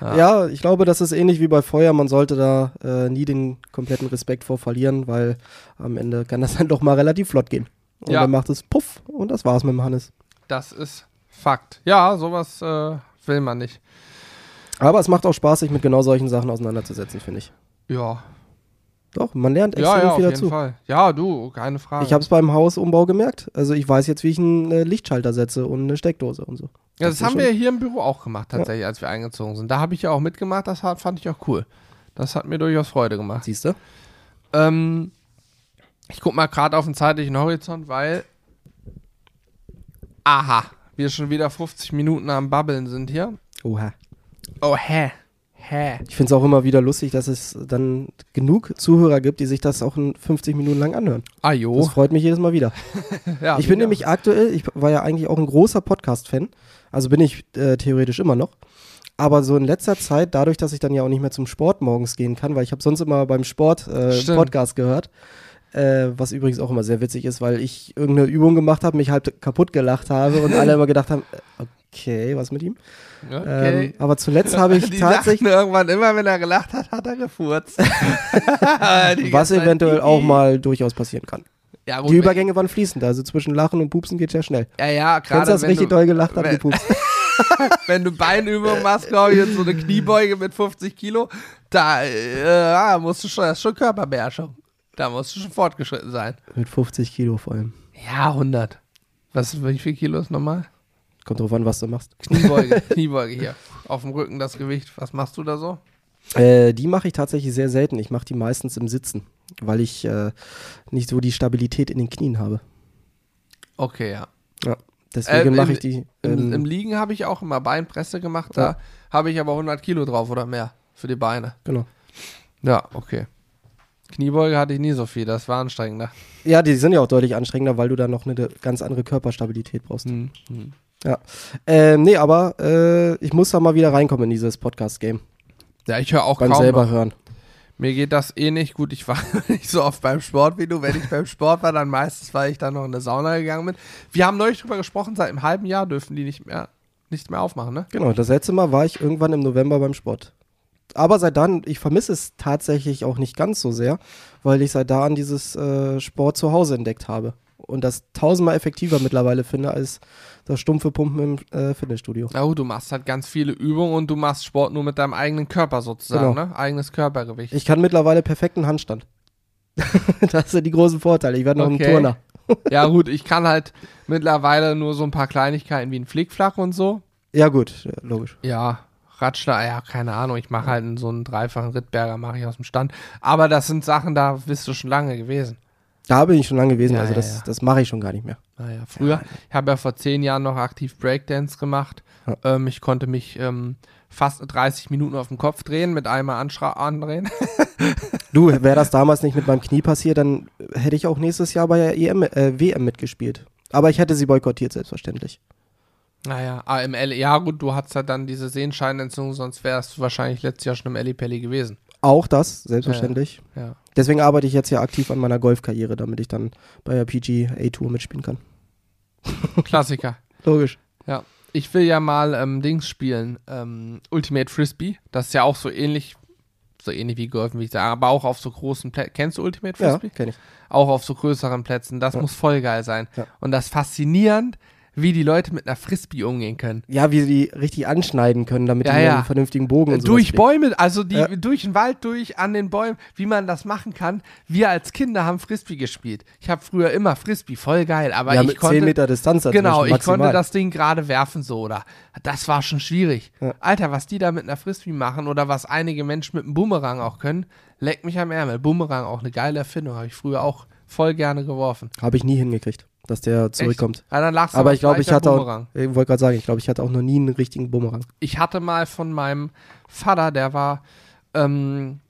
[SPEAKER 2] Ja.
[SPEAKER 1] Ja, ich glaube, das ist ähnlich wie bei Feuer. Man sollte da äh, nie den kompletten Respekt vor verlieren, weil am Ende kann das <laughs> dann doch mal relativ flott gehen. Und
[SPEAKER 2] Ja.
[SPEAKER 1] dann macht es Puff und das war's mit dem Hannes.
[SPEAKER 2] Das ist Fakt. Ja, sowas äh, will man nicht.
[SPEAKER 1] Aber es macht auch Spaß, sich mit genau solchen Sachen auseinanderzusetzen, finde ich.
[SPEAKER 2] Ja,
[SPEAKER 1] Doch, man lernt
[SPEAKER 2] ja,
[SPEAKER 1] extrem
[SPEAKER 2] ja, auf
[SPEAKER 1] viel
[SPEAKER 2] jeden
[SPEAKER 1] dazu.
[SPEAKER 2] Fall. Ja, du, keine Frage.
[SPEAKER 1] Ich habe es beim Hausumbau gemerkt. Also ich weiß jetzt, wie ich einen äh, Lichtschalter setze und eine Steckdose und so.
[SPEAKER 2] Ja, das,
[SPEAKER 1] das
[SPEAKER 2] haben wir hier im Büro auch gemacht, tatsächlich, als wir eingezogen sind. Da habe ich ja auch mitgemacht, das hat, fand ich auch cool. Das hat mir durchaus Freude gemacht.
[SPEAKER 1] Siehst du?
[SPEAKER 2] Ähm, ich guck mal gerade auf den zeitlichen Horizont, weil. Aha, wir schon wieder 50 Minuten am Babbeln sind hier.
[SPEAKER 1] Oha.
[SPEAKER 2] Oh, hä? Hä?
[SPEAKER 1] Ich finde es auch immer wieder lustig, dass es dann genug Zuhörer gibt, die sich das auch in 50 Minuten lang anhören.
[SPEAKER 2] Ah,
[SPEAKER 1] Das
[SPEAKER 2] jo.
[SPEAKER 1] freut mich jedes Mal wieder. <laughs>
[SPEAKER 2] Ja,
[SPEAKER 1] Ich bin
[SPEAKER 2] ja.
[SPEAKER 1] nämlich aktuell, ich war ja eigentlich auch ein großer Podcast-Fan, also bin ich äh, theoretisch immer noch. Aber so in letzter Zeit, dadurch, dass ich dann ja auch nicht mehr zum Sport morgens gehen kann, weil ich habe sonst immer beim Sport äh. Podcast gehört, äh, was übrigens auch immer sehr witzig ist, weil ich irgendeine Übung gemacht habe, mich halb kaputt gelacht habe und alle immer gedacht haben, äh, okay, was mit ihm?
[SPEAKER 2] Okay.
[SPEAKER 1] Ähm, aber zuletzt habe ich <laughs>
[SPEAKER 2] Die
[SPEAKER 1] tatsächlich,
[SPEAKER 2] irgendwann immer, wenn er gelacht hat, hat er gefurzt. <laughs> <laughs>
[SPEAKER 1] Was eventuell auch mal durchaus passieren kann.
[SPEAKER 2] Ja, gut,
[SPEAKER 1] Die Übergänge waren fließend, also zwischen Lachen und Pupsen geht ja schnell.
[SPEAKER 2] Ja, ja, gerade
[SPEAKER 1] du das
[SPEAKER 2] wenn,
[SPEAKER 1] richtig doll gelacht hat,
[SPEAKER 2] wenn-
[SPEAKER 1] gepupst? <laughs>
[SPEAKER 2] wenn du Beinübungen machst, glaube ich, jetzt so eine Kniebeuge mit 50 Kilo, da äh, ja, musst du schon, das ist schon Körperbeherrschung. Da musst du schon fortgeschritten sein.
[SPEAKER 1] Mit 50 Kilo vor allem.
[SPEAKER 2] Ja, 100. Was, wie viel Kilo ist normal?
[SPEAKER 1] Kommt drauf an, was du machst.
[SPEAKER 2] Kniebeuge, <laughs> Kniebeuge hier. Auf dem Rücken das Gewicht. Was machst du da so?
[SPEAKER 1] Äh, die mache ich tatsächlich sehr selten. Ich mache die meistens im Sitzen, weil ich äh, nicht so die Stabilität in den Knien habe.
[SPEAKER 2] Okay, ja.
[SPEAKER 1] Deswegen
[SPEAKER 2] Ähm,
[SPEAKER 1] mache
[SPEAKER 2] im-
[SPEAKER 1] ich die.
[SPEAKER 2] Im,
[SPEAKER 1] Ähm,
[SPEAKER 2] Im Liegen habe ich auch immer Beinpresse gemacht. Da
[SPEAKER 1] Ja.
[SPEAKER 2] habe ich aber 100 Kilo drauf oder mehr für die Beine.
[SPEAKER 1] genau.
[SPEAKER 2] Ja, okay. Kniebeuge hatte ich nie so viel. Das war anstrengender.
[SPEAKER 1] Ja, die sind ja auch deutlich anstrengender, weil du da noch eine ganz andere Körperstabilität brauchst.
[SPEAKER 2] Hm. Hm.
[SPEAKER 1] Ähm, nee, aber äh, ich muss da mal wieder reinkommen in dieses Podcast-Game.
[SPEAKER 2] Ja, ich höre auch
[SPEAKER 1] Beim
[SPEAKER 2] kaum
[SPEAKER 1] selber
[SPEAKER 2] noch.
[SPEAKER 1] hören.
[SPEAKER 2] Mir geht das eh nicht gut. Ich war <laughs> nicht so oft beim Sport wie du. Wenn ich beim Sport war, dann meistens, weil ich dann noch in eine Sauna gegangen bin. Wir haben neulich drüber gesprochen, seit einem halben Jahr dürfen die nicht mehr, nicht mehr aufmachen, ne?
[SPEAKER 1] Genau, das letzte Mal war ich irgendwann im November beim Sport. Aber seit dann, ich vermisse es tatsächlich auch nicht ganz so sehr, weil ich seit da an dieses äh, Sport zu Hause entdeckt habe. Und das tausendmal effektiver mittlerweile finde als das stumpfe Pumpen im äh, Fitnessstudio.
[SPEAKER 2] Na gut, du machst halt ganz viele Übungen und du machst Sport nur mit deinem eigenen Körper sozusagen,
[SPEAKER 1] Genau.
[SPEAKER 2] ne? Eigenes Körpergewicht.
[SPEAKER 1] Ich kann mittlerweile perfekten Handstand. <laughs> das sind die großen Vorteile. Ich werde noch
[SPEAKER 2] Okay.
[SPEAKER 1] ein Turner. <laughs>
[SPEAKER 2] ja gut, ich kann halt mittlerweile nur so ein paar Kleinigkeiten wie ein Flickflack und so.
[SPEAKER 1] Ja, gut, ja, logisch.
[SPEAKER 2] Ja, Ratschler, ja, keine Ahnung. Ich mache halt so einen dreifachen Rittberger, mache ich aus dem Stand. Aber das sind Sachen, da bist du schon lange gewesen.
[SPEAKER 1] Da bin ich schon lange gewesen,
[SPEAKER 2] Ja,
[SPEAKER 1] also
[SPEAKER 2] ja,
[SPEAKER 1] das,
[SPEAKER 2] ja.
[SPEAKER 1] das mache ich schon gar nicht mehr.
[SPEAKER 2] Naja, früher, ich habe ja vor zehn Jahren noch aktiv Breakdance gemacht.
[SPEAKER 1] Ja.
[SPEAKER 2] Ähm, ich konnte mich ähm, fast 30 Minuten auf dem Kopf drehen, mit einmal andrehen. <laughs>
[SPEAKER 1] Du, wäre das damals nicht mit meinem Knie passiert, dann hätte ich auch nächstes Jahr bei der EM, äh, WM mitgespielt. Aber ich hätte sie boykottiert, selbstverständlich.
[SPEAKER 2] naja, AML, ja gut, du hattest ja dann diese Sehenscheinentzündung, sonst wärst du wahrscheinlich letztes Jahr schon im Ellipelli gewesen.
[SPEAKER 1] Auch das, selbstverständlich.
[SPEAKER 2] Ja.
[SPEAKER 1] Deswegen arbeite ich jetzt ja aktiv an meiner Golfkarriere, damit ich dann bei der PGA Tour mitspielen kann. <laughs>
[SPEAKER 2] Klassiker.
[SPEAKER 1] Logisch.
[SPEAKER 2] Ja. Ich will ja mal ähm, Dings spielen, ähm, Ultimate Frisbee. Das ist ja auch so ähnlich, so ähnlich wie Golfen, wie ich sage, aber auch auf so großen Plätzen. Kennst du Ultimate
[SPEAKER 1] Ja,
[SPEAKER 2] Frisbee?
[SPEAKER 1] kenne ich.
[SPEAKER 2] Auch auf so größeren Plätzen. Das
[SPEAKER 1] Ja.
[SPEAKER 2] muss voll geil sein.
[SPEAKER 1] Ja.
[SPEAKER 2] Und das faszinierend, wie die Leute mit einer Frisbee umgehen können.
[SPEAKER 1] Ja, wie sie die richtig anschneiden können, damit
[SPEAKER 2] Ja,
[SPEAKER 1] die
[SPEAKER 2] ja.
[SPEAKER 1] einen vernünftigen Bogen und sowas
[SPEAKER 2] durch. Bäume, also die,
[SPEAKER 1] Ja.
[SPEAKER 2] durch den Wald durch, an den Bäumen, wie man das machen kann. Wir als Kinder haben Frisbee gespielt. Ich habe früher immer Frisbee, voll geil, aber
[SPEAKER 1] ja,
[SPEAKER 2] ich
[SPEAKER 1] mit
[SPEAKER 2] konnte
[SPEAKER 1] 10 Meter Distanz
[SPEAKER 2] Genau, ich konnte das Ding gerade werfen so oder das war schon schwierig. Alter, was die da mit einer Frisbee machen oder was einige Menschen mit einem Boomerang auch können, leckt mich am Ärmel. Boomerang auch eine geile Erfindung, habe ich früher auch voll gerne geworfen.
[SPEAKER 1] Habe ich nie hingekriegt. Dass der zurückkommt.
[SPEAKER 2] Ja, dann lag's
[SPEAKER 1] Aber ich glaube, ich hatte
[SPEAKER 2] am
[SPEAKER 1] auch,
[SPEAKER 2] Bumerang.
[SPEAKER 1] ich wollte gerade sagen, ich glaube, ich hatte auch noch nie einen richtigen Bumerang.
[SPEAKER 2] Ich hatte mal von meinem Vater, der war ähm,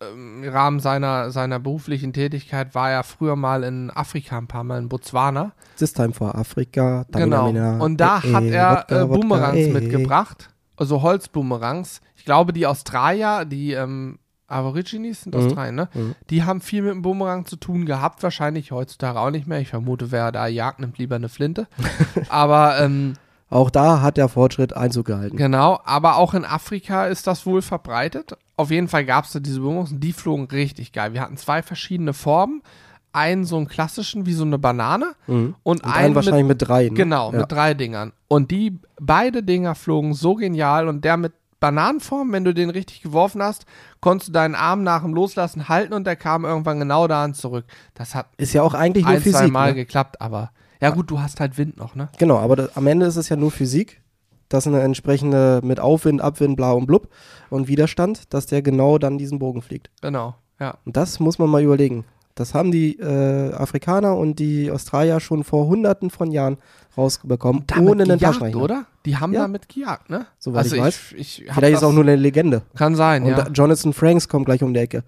[SPEAKER 2] ähm, im Rahmen seiner, seiner beruflichen Tätigkeit, war er früher mal in Afrika ein paar Mal, in Botswana.
[SPEAKER 1] This time for Afrika.
[SPEAKER 2] Genau. Und da
[SPEAKER 1] eh,
[SPEAKER 2] hat er
[SPEAKER 1] Wodka,
[SPEAKER 2] äh,
[SPEAKER 1] Wodka,
[SPEAKER 2] Boomerangs
[SPEAKER 1] eh,
[SPEAKER 2] mitgebracht, also Holzboomerangs. Ich glaube, die Australier, die ähm, Aborigines sind
[SPEAKER 1] Mhm.
[SPEAKER 2] Australien, ne?
[SPEAKER 1] Mhm.
[SPEAKER 2] Die haben viel mit dem Boomerang zu tun gehabt, wahrscheinlich heutzutage auch nicht mehr. Ich vermute, wer da jagt, nimmt lieber eine Flinte. <laughs> aber ähm,
[SPEAKER 1] Auch da hat der Fortschritt Einzug gehalten.
[SPEAKER 2] genau, aber auch in Afrika ist das wohl verbreitet. Auf jeden Fall gab es da diese Boomerangs und die flogen richtig geil. Wir hatten zwei verschiedene Formen. Einen so einen klassischen wie so eine Banane
[SPEAKER 1] Mhm.
[SPEAKER 2] und,
[SPEAKER 1] Und
[SPEAKER 2] einen
[SPEAKER 1] einen
[SPEAKER 2] mit
[SPEAKER 1] wahrscheinlich mit drei. Ne?
[SPEAKER 2] Genau,
[SPEAKER 1] Ja.
[SPEAKER 2] mit drei Dingern. Und die beide Dinger flogen so genial und der mit Bananenform, wenn du den richtig geworfen hast, konntest du deinen Arm nach dem Loslassen halten und der kam irgendwann genau dahin zurück. Das hat
[SPEAKER 1] Ist ja auch eigentlich nur
[SPEAKER 2] ein, zwei
[SPEAKER 1] Physik.
[SPEAKER 2] Mal
[SPEAKER 1] Ne?
[SPEAKER 2] geklappt, aber ja gut, du hast halt Wind noch, ne?
[SPEAKER 1] Genau, aber das, am Ende ist es ja nur Physik. Das eine entsprechende mit Aufwind, Abwind, bla und blub und Widerstand, dass der genau dann diesen Bogen fliegt.
[SPEAKER 2] Genau, ja.
[SPEAKER 1] Und das muss man mal überlegen. Das haben die äh, Afrikaner und die Australier schon vor hunderten von Jahren rausbekommen, ohne einen
[SPEAKER 2] gejagt,
[SPEAKER 1] Taschenrechner.
[SPEAKER 2] oder? Die haben
[SPEAKER 1] Ja.
[SPEAKER 2] damit gejagt, ne?
[SPEAKER 1] Soweit ich weiß.
[SPEAKER 2] Ich, ich
[SPEAKER 1] Vielleicht ist
[SPEAKER 2] das-
[SPEAKER 1] auch nur eine Legende.
[SPEAKER 2] Kann sein,
[SPEAKER 1] Und
[SPEAKER 2] ja.
[SPEAKER 1] Jonathan Franks kommt gleich um die Ecke.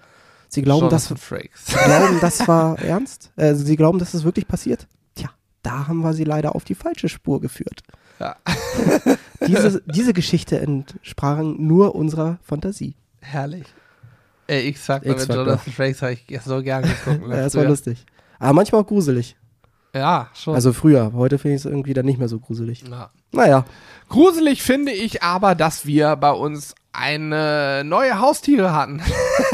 [SPEAKER 1] Sie glauben, das,
[SPEAKER 2] Jonathan Frakes.
[SPEAKER 1] sie glauben, das war <laughs> ernst? Äh, sie glauben, dass das wirklich passiert? Tja, da haben wir sie leider auf die falsche Spur geführt.
[SPEAKER 2] Ja. <laughs>
[SPEAKER 1] Diese, diese Geschichte entsprach nur unserer Fantasie.
[SPEAKER 2] Herrlich. Ey, ich sag mal, mit. Jonathan Frakes habe ich so gern geguckt.
[SPEAKER 1] Ja, das war lustig. Aber manchmal auch gruselig.
[SPEAKER 2] Ja, schon.
[SPEAKER 1] Also früher. Heute finde ich es irgendwie dann nicht mehr so gruselig.
[SPEAKER 2] ja.
[SPEAKER 1] Naja,
[SPEAKER 2] Gruselig finde ich aber, dass wir bei uns eine neue Haustiere hatten.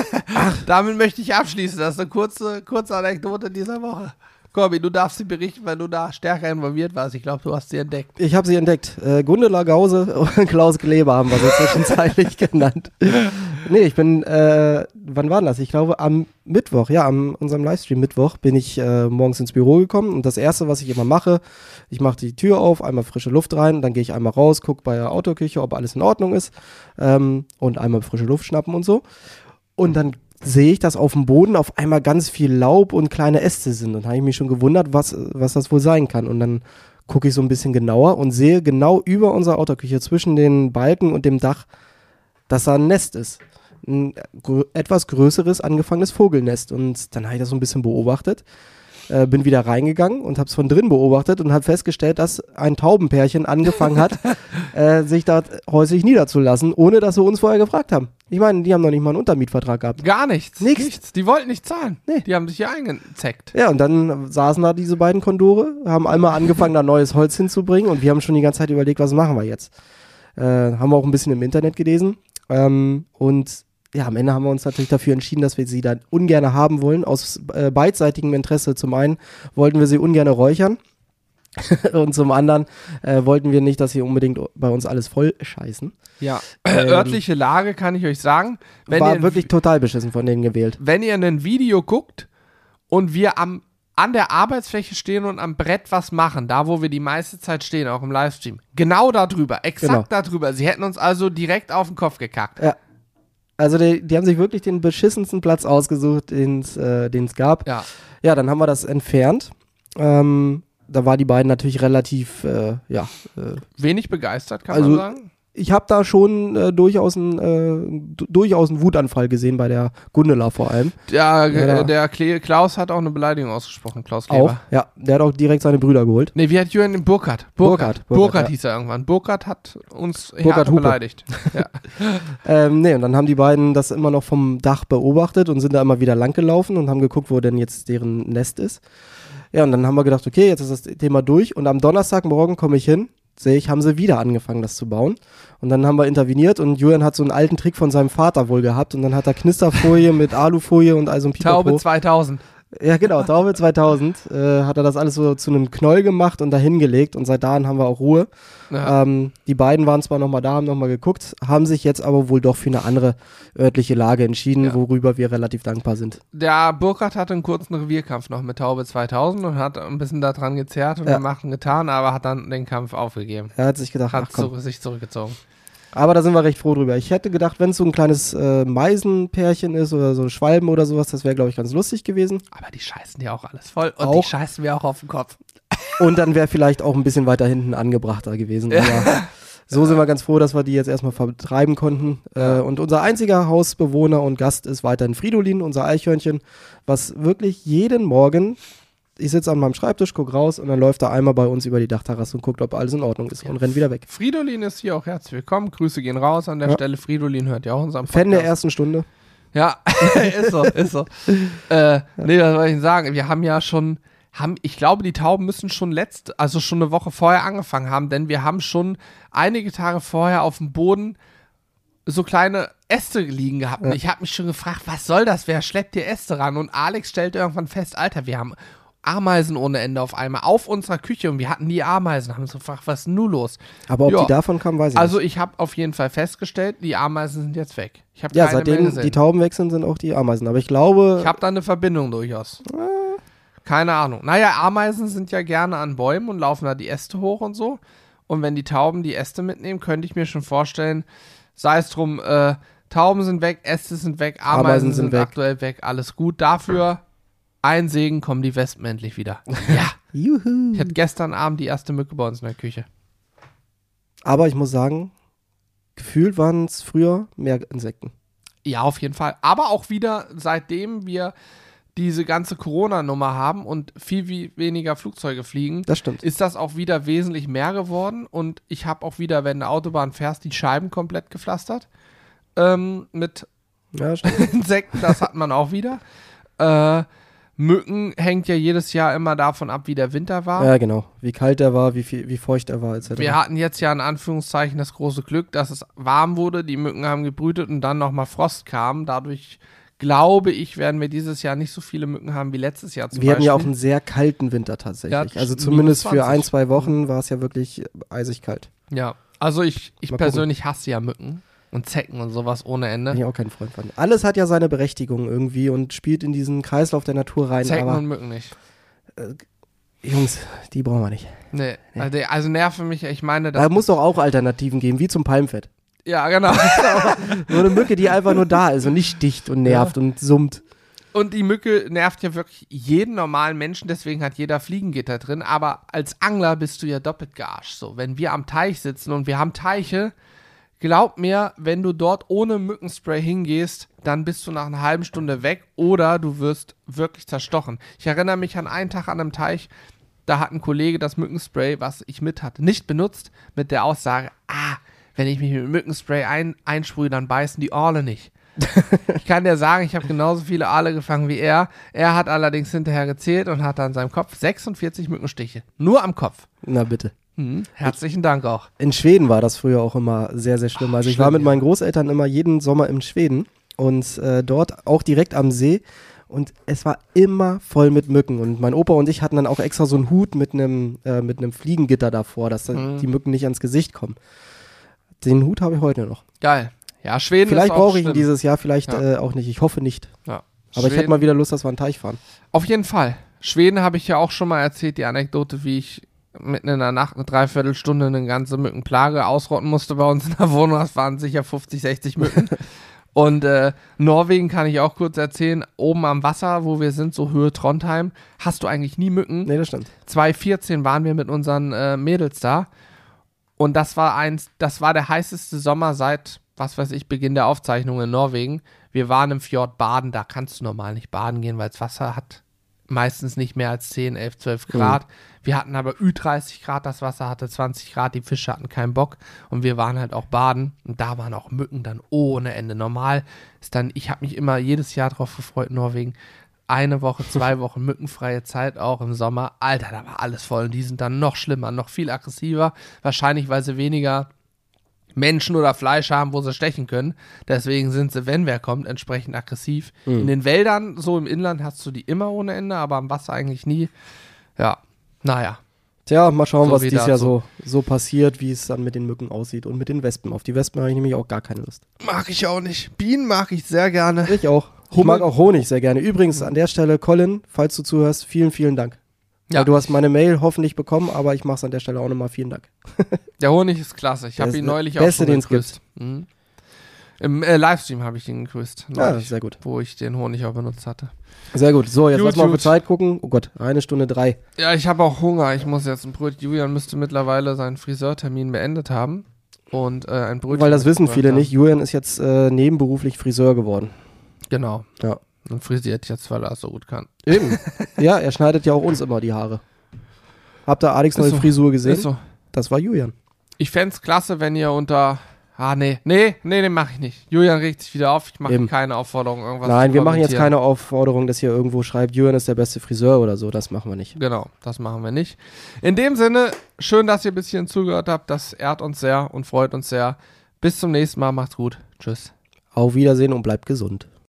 [SPEAKER 2] <laughs> Damit möchte ich abschließen. Das ist eine kurze, kurze Anekdote dieser Woche. Corby, du darfst sie berichten, weil du da stärker involviert warst. Ich glaube, du hast sie entdeckt.
[SPEAKER 1] ich habe sie entdeckt. Äh, Gundela Gause und Klaus Kleber haben wir sie zwischenzeitlich <laughs> genannt. Nee, ich bin, äh, wann war das? Ich glaube am Mittwoch, ja, am unserem Livestream Mittwoch bin ich äh, morgens ins Büro gekommen und das erste, was ich immer mache, ich mache die Tür auf, einmal frische Luft rein, dann gehe ich einmal raus, gucke bei der Autoküche, ob alles in Ordnung ist ähm, und einmal frische Luft schnappen und so. Und dann sehe ich, dass auf dem Boden auf einmal ganz viel Laub und kleine Äste sind. Und habe ich mich schon gewundert, was, was das wohl sein kann. Und dann gucke ich so ein bisschen genauer und sehe genau über unserer Autoküche zwischen den Balken und dem Dach, dass da ein Nest ist. Ein etwas größeres angefangenes Vogelnest. Und dann habe ich das so ein bisschen beobachtet. Äh, bin wieder reingegangen und habe es von drin beobachtet und habe festgestellt, dass ein Taubenpärchen angefangen hat, <laughs> äh, sich dort häuslich niederzulassen, ohne dass sie uns vorher gefragt haben. Ich meine, die haben noch nicht mal einen Untermietvertrag gehabt.
[SPEAKER 2] Gar nichts.
[SPEAKER 1] Nichts.
[SPEAKER 2] Die wollten nicht zahlen.
[SPEAKER 1] Nee.
[SPEAKER 2] Die haben sich hier eingezeckt.
[SPEAKER 1] Ja, und dann saßen da diese beiden Kondore, haben einmal angefangen, da neues Holz hinzubringen und wir haben schon die ganze Zeit überlegt, was machen wir jetzt. Äh, haben wir auch ein bisschen im Internet gelesen ähm, und ja, am Ende haben wir uns natürlich dafür entschieden, dass wir sie dann ungern haben wollen, aus äh, beidseitigem Interesse. Zum einen wollten wir sie ungern räuchern <laughs> und zum anderen äh, wollten wir nicht, dass sie unbedingt bei uns alles voll scheißen.
[SPEAKER 2] Ja.
[SPEAKER 1] Ähm,
[SPEAKER 2] Örtliche Lage kann ich euch sagen. Wenn
[SPEAKER 1] War wirklich total beschissen von denen gewählt.
[SPEAKER 2] wenn ihr ein Video guckt und wir am, an der Arbeitsfläche stehen und am Brett was machen, da wo wir die meiste Zeit stehen, auch im Livestream, genau darüber, exakt darüber. Sie hätten uns also direkt auf den Kopf gekackt.
[SPEAKER 1] Also die, die haben sich wirklich den beschissensten Platz ausgesucht, den es äh, den's gab.
[SPEAKER 2] Ja.
[SPEAKER 1] Ja, dann haben wir das entfernt. Ähm, da war die beiden natürlich relativ, äh, ja. Äh,
[SPEAKER 2] Wenig begeistert, kann
[SPEAKER 1] Also-
[SPEAKER 2] man sagen.
[SPEAKER 1] Ich habe da schon äh, durchaus einen äh, du- durchaus einen Wutanfall gesehen bei der Gundela vor allem.
[SPEAKER 2] Der,
[SPEAKER 1] Ja,
[SPEAKER 2] der Kle Klaus hat auch eine Beleidigung ausgesprochen, Klaus
[SPEAKER 1] Auch.
[SPEAKER 2] Kleber.
[SPEAKER 1] Ja, der hat auch direkt seine Brüder geholt.
[SPEAKER 2] Nee, wie hat Jürgen Burkhardt?
[SPEAKER 1] Burkhardt,
[SPEAKER 2] Burkhardt, hieß er irgendwann. Burkhardt hat uns
[SPEAKER 1] Burkhardt
[SPEAKER 2] beleidigt. <laughs> Ja.
[SPEAKER 1] Ähm, nee, und dann haben die beiden das immer noch vom Dach beobachtet und sind da immer wieder lang gelaufen und haben geguckt, wo denn jetzt deren Nest ist. Ja, und dann haben wir gedacht, okay, jetzt ist das Thema durch. Und am Donnerstagmorgen komme ich hin, sehe ich, haben sie wieder angefangen, das zu bauen. Und dann haben wir interveniert und Julian hat so einen alten Trick von seinem Vater wohl gehabt. Und dann hat er Knisterfolie <laughs> mit Alufolie und also ein
[SPEAKER 2] Taube
[SPEAKER 1] Pipapo.
[SPEAKER 2] 2000.
[SPEAKER 1] Ja, genau, Taube 2000 äh, hat er das alles so zu einem Knoll gemacht und dahin gelegt. Und seit dahin haben wir auch Ruhe.
[SPEAKER 2] Ja.
[SPEAKER 1] Ähm, die beiden waren zwar nochmal da, haben nochmal geguckt, haben sich jetzt aber wohl doch für eine andere örtliche Lage entschieden,
[SPEAKER 2] Ja.
[SPEAKER 1] worüber wir relativ dankbar sind.
[SPEAKER 2] Der Burkhardt hatte einen kurzen Revierkampf noch mit Taube 2000 und hat ein bisschen daran gezerrt und
[SPEAKER 1] Ja.
[SPEAKER 2] gemacht und getan, aber hat dann den Kampf aufgegeben.
[SPEAKER 1] Er hat sich gedacht,
[SPEAKER 2] Hat
[SPEAKER 1] ach komm.
[SPEAKER 2] sich zurückgezogen.
[SPEAKER 1] Aber da sind wir recht froh drüber. Ich hätte gedacht, wenn es so ein kleines äh, Meisenpärchen ist oder so ein Schwalben oder sowas, das wäre, glaube ich, ganz lustig gewesen.
[SPEAKER 2] Aber die scheißen dir auch alles voll und
[SPEAKER 1] Auch.
[SPEAKER 2] die scheißen mir auch auf den Kopf. <laughs>
[SPEAKER 1] Und dann wäre vielleicht auch ein bisschen weiter hinten angebrachter gewesen. Aber <laughs> so sind wir ganz froh, dass wir die jetzt erstmal vertreiben konnten. Äh, und unser einziger Hausbewohner und Gast ist weiterhin Fridolin, unser Eichhörnchen, was wirklich jeden Morgen, ich sitze an meinem Schreibtisch, guck raus und dann läuft er einmal bei uns über die Dachterrasse und guckt, ob alles in Ordnung ist und rennt wieder weg.
[SPEAKER 2] Fridolin ist hier auch herzlich willkommen. Grüße gehen raus an der
[SPEAKER 1] Ja.
[SPEAKER 2] Stelle. Fridolin hört ja auch unseren
[SPEAKER 1] Fan der
[SPEAKER 2] Podcast.
[SPEAKER 1] ersten Stunde.
[SPEAKER 2] Ja, <laughs> ist so, ist so. Äh, nee, was soll ich denn sagen? Wir haben ja schon, haben, ich glaube, die Tauben müssen schon letzt, also schon eine Woche vorher angefangen haben, denn wir haben schon einige Tage vorher auf dem Boden so kleine Äste liegen gehabt. Und
[SPEAKER 1] Ja.
[SPEAKER 2] ich habe mich schon gefragt, was soll das? Wer schleppt hier Äste ran? Und Alex stellte irgendwann fest, Alter, wir haben Ameisen ohne Ende auf einmal auf unserer Küche und wir hatten die Ameisen. Haben uns gefragt, was ist denn nun los?
[SPEAKER 1] Aber ob
[SPEAKER 2] Ja.
[SPEAKER 1] die davon kamen, weiß ich
[SPEAKER 2] Also
[SPEAKER 1] nicht.
[SPEAKER 2] ich habe auf jeden Fall festgestellt, die Ameisen sind jetzt weg. Ich habe
[SPEAKER 1] Ja, seitdem die Tauben weg sind, auch die Ameisen. Aber ich glaube,
[SPEAKER 2] Ich habe da eine Verbindung durchaus. Keine Ahnung. Naja, Ameisen sind ja gerne an Bäumen und laufen da die Äste hoch und so. Und wenn die Tauben die Äste mitnehmen, könnte ich mir schon vorstellen, sei es drum, äh, Tauben sind weg, Äste sind weg, Ameisen,
[SPEAKER 1] Ameisen
[SPEAKER 2] sind,
[SPEAKER 1] sind weg.
[SPEAKER 2] aktuell weg, alles gut. Dafür ein Segen kommen die Wespen endlich wieder. Ja, <laughs>
[SPEAKER 1] juhu.
[SPEAKER 2] ich hatte gestern Abend die erste Mücke bei uns in der Küche.
[SPEAKER 1] Aber ich muss sagen, gefühlt waren es früher mehr Insekten.
[SPEAKER 2] Ja, auf jeden Fall. Aber auch wieder, seitdem wir diese ganze Corona-Nummer haben und viel weniger Flugzeuge fliegen,
[SPEAKER 1] Das stimmt.
[SPEAKER 2] ist das auch wieder wesentlich mehr geworden. Und ich habe auch wieder, wenn du Autobahn fährst, die Scheiben komplett gepflastert. Ähm, mit
[SPEAKER 1] Ja. <laughs>
[SPEAKER 2] Insekten, das hat man auch wieder. Äh, Mücken hängt ja jedes Jahr immer davon ab, wie der Winter war.
[SPEAKER 1] ja, genau. Wie kalt er war, wie, viel, wie feucht er war, etc.
[SPEAKER 2] Wir hatten jetzt ja in Anführungszeichen das große Glück, dass es warm wurde, die Mücken haben gebrütet und dann nochmal Frost kam. Dadurch glaube ich, werden wir dieses Jahr nicht so viele Mücken haben wie letztes Jahr zum
[SPEAKER 1] Wir hatten
[SPEAKER 2] Beispiel.
[SPEAKER 1] ja auch einen sehr kalten Winter tatsächlich.
[SPEAKER 2] Ja,
[SPEAKER 1] also zumindest für
[SPEAKER 2] 20.
[SPEAKER 1] ein, zwei Wochen war es ja wirklich eisig kalt.
[SPEAKER 2] ja, also ich, ich
[SPEAKER 1] Mal gucken.
[SPEAKER 2] persönlich hasse ja Mücken und Zecken und sowas ohne Ende.
[SPEAKER 1] Bin ich auch kein Freund von. Alles hat ja seine Berechtigung irgendwie und spielt in diesen Kreislauf der Natur rein.
[SPEAKER 2] Zecken
[SPEAKER 1] aber
[SPEAKER 2] und Mücken nicht.
[SPEAKER 1] Jungs, die brauchen wir nicht.
[SPEAKER 2] Nee, also, also nerven mich, ich meine,
[SPEAKER 1] Da muss doch auch Alternativen geben, wie zum Palmfett.
[SPEAKER 2] ja, genau. <laughs>
[SPEAKER 1] Nur eine Mücke, die einfach nur da ist und nicht sticht und nervt und summt.
[SPEAKER 2] Und die Mücke nervt ja wirklich jeden normalen Menschen, deswegen hat jeder Fliegengitter drin. Aber als Angler bist du ja doppelt gearscht. So, wenn wir am Teich sitzen und wir haben Teiche, glaub mir, wenn du dort ohne Mückenspray hingehst, dann bist du nach einer halben Stunde weg oder du wirst wirklich zerstochen. Ich erinnere mich an einen Tag an einem Teich, da hat ein Kollege das Mückenspray, was ich mit hatte, nicht benutzt, mit der Aussage, ah, wenn ich mich mit Mückenspray ein, einsprühe, dann beißen die Orle nicht. <laughs> Ich kann dir sagen, ich habe genauso viele Aale gefangen wie er. Er hat allerdings hinterher gezählt und hat an seinem Kopf 46 Mückenstiche. Nur am Kopf.
[SPEAKER 1] Na bitte.
[SPEAKER 2] Mhm. Herzlichen Dank auch.
[SPEAKER 1] In Schweden war das früher auch immer sehr, sehr schlimm. Also ich
[SPEAKER 2] schlimm,
[SPEAKER 1] war mit meinen Großeltern immer jeden Sommer in Schweden und äh, dort auch direkt am See. Und es war immer voll mit Mücken. Und mein Opa und ich hatten dann auch extra so einen Hut mit einem äh, mit einem Fliegengitter davor, dass
[SPEAKER 2] Mhm.
[SPEAKER 1] die Mücken nicht ans Gesicht kommen. Den Hut habe ich heute noch.
[SPEAKER 2] Geil. Ja, Schweden
[SPEAKER 1] Vielleicht brauche ich ihn
[SPEAKER 2] schlimm.
[SPEAKER 1] dieses Jahr, vielleicht
[SPEAKER 2] Ja.
[SPEAKER 1] äh, auch nicht. Ich hoffe nicht.
[SPEAKER 2] Ja.
[SPEAKER 1] Aber ich hätte
[SPEAKER 2] Schweden-
[SPEAKER 1] mal wieder Lust, dass wir einen Teich fahren.
[SPEAKER 2] Auf jeden Fall. Schweden habe ich ja auch schon mal erzählt, die Anekdote, wie ich mitten in der Nacht eine Dreiviertelstunde eine ganze Mückenplage ausrotten musste bei uns in der Wohnung. Das waren sicher 50, 60 Mücken. <laughs> Und äh, Norwegen kann ich auch kurz erzählen. Oben am Wasser, wo wir sind, so Höhe Trondheim, hast du eigentlich nie Mücken.
[SPEAKER 1] Nee, das stimmt.
[SPEAKER 2] 2014 waren wir mit unseren äh, Mädels da. Und das war eins, das war der heißeste Sommer seit, was weiß ich, Beginn der Aufzeichnung in Norwegen. Wir waren im Fjord baden, da kannst du normal nicht baden gehen, weil das Wasser hat meistens nicht mehr als 10, 11, 12 Grad. Wir hatten aber Ü30 Grad, das Wasser hatte 20 Grad, die Fische hatten keinen Bock und wir waren halt auch baden und da waren auch Mücken dann ohne Ende. Normal ist dann, ich habe mich immer jedes Jahr drauf gefreut, Norwegen. Eine Woche, zwei <laughs> Wochen mückenfreie Zeit auch im Sommer. Alter, da war alles voll und die sind dann noch schlimmer, noch viel aggressiver. Wahrscheinlich, weil sie weniger Menschen oder Fleisch haben, wo sie stechen können. Deswegen sind sie, wenn wer kommt, entsprechend aggressiv. In den Wäldern, so im Inland, hast du die immer ohne Ende, aber am Wasser eigentlich nie. Ja, naja.
[SPEAKER 1] Tja, mal schauen,
[SPEAKER 2] So
[SPEAKER 1] was dieses Jahr so, so passiert, wie es dann mit den Mücken aussieht und mit den Wespen. Auf die Wespen habe ich nämlich auch gar keine Lust.
[SPEAKER 2] Mag ich auch nicht. Bienen mag ich sehr gerne.
[SPEAKER 1] Ich auch. Ich
[SPEAKER 2] Hummel-
[SPEAKER 1] mag auch Honig sehr gerne. Übrigens an der Stelle, Colin, falls du zuhörst, vielen, vielen Dank.
[SPEAKER 2] Ja,
[SPEAKER 1] du hast meine Mail hoffentlich bekommen, aber ich mache es an der Stelle auch nochmal. Vielen Dank. <laughs>
[SPEAKER 2] der Honig ist klasse. Ich habe ihn neulich auch schon
[SPEAKER 1] den
[SPEAKER 2] gegrüßt. Mhm. Im äh, Livestream habe ich ihn gegrüßt,
[SPEAKER 1] Ja,
[SPEAKER 2] neulich,
[SPEAKER 1] sehr gut.
[SPEAKER 2] wo ich den Honig auch benutzt hatte.
[SPEAKER 1] Sehr gut. So, jetzt
[SPEAKER 2] Gut,
[SPEAKER 1] lass mal auf die. Zeit gucken. Oh Gott, eine Stunde drei.
[SPEAKER 2] Ja, ich habe auch Hunger. Ich muss jetzt ein Brötchen. Julian müsste mittlerweile seinen Friseurtermin beendet haben. Und äh, ein Brötchen.
[SPEAKER 1] Weil das wissen viele
[SPEAKER 2] haben.
[SPEAKER 1] nicht. Julian ist jetzt äh, nebenberuflich Friseur geworden.
[SPEAKER 2] Genau.
[SPEAKER 1] Ja.
[SPEAKER 2] Und frisiert jetzt, weil er es so gut kann.
[SPEAKER 1] Eben. ja, er schneidet ja auch uns immer die Haare. Habt ihr Alex neue
[SPEAKER 2] so.
[SPEAKER 1] Frisur gesehen?
[SPEAKER 2] So.
[SPEAKER 1] Das war Julian.
[SPEAKER 2] Ich fände es klasse, wenn ihr unter. Ah, nee. Nee, nee, nee, mache ich nicht. Julian regt sich wieder auf. Ich mache keine Aufforderung, irgendwas
[SPEAKER 1] Nein, wir machen jetzt keine Aufforderung, dass hier irgendwo schreibt, Julian ist der beste Friseur oder so. Das machen wir nicht.
[SPEAKER 2] Genau, das machen wir nicht. In dem Sinne, schön, dass ihr bis hierhin zugehört habt. Das ehrt uns sehr und freut uns sehr. Bis zum nächsten Mal. Macht's gut. Tschüss.
[SPEAKER 1] Auf Wiedersehen und bleibt gesund.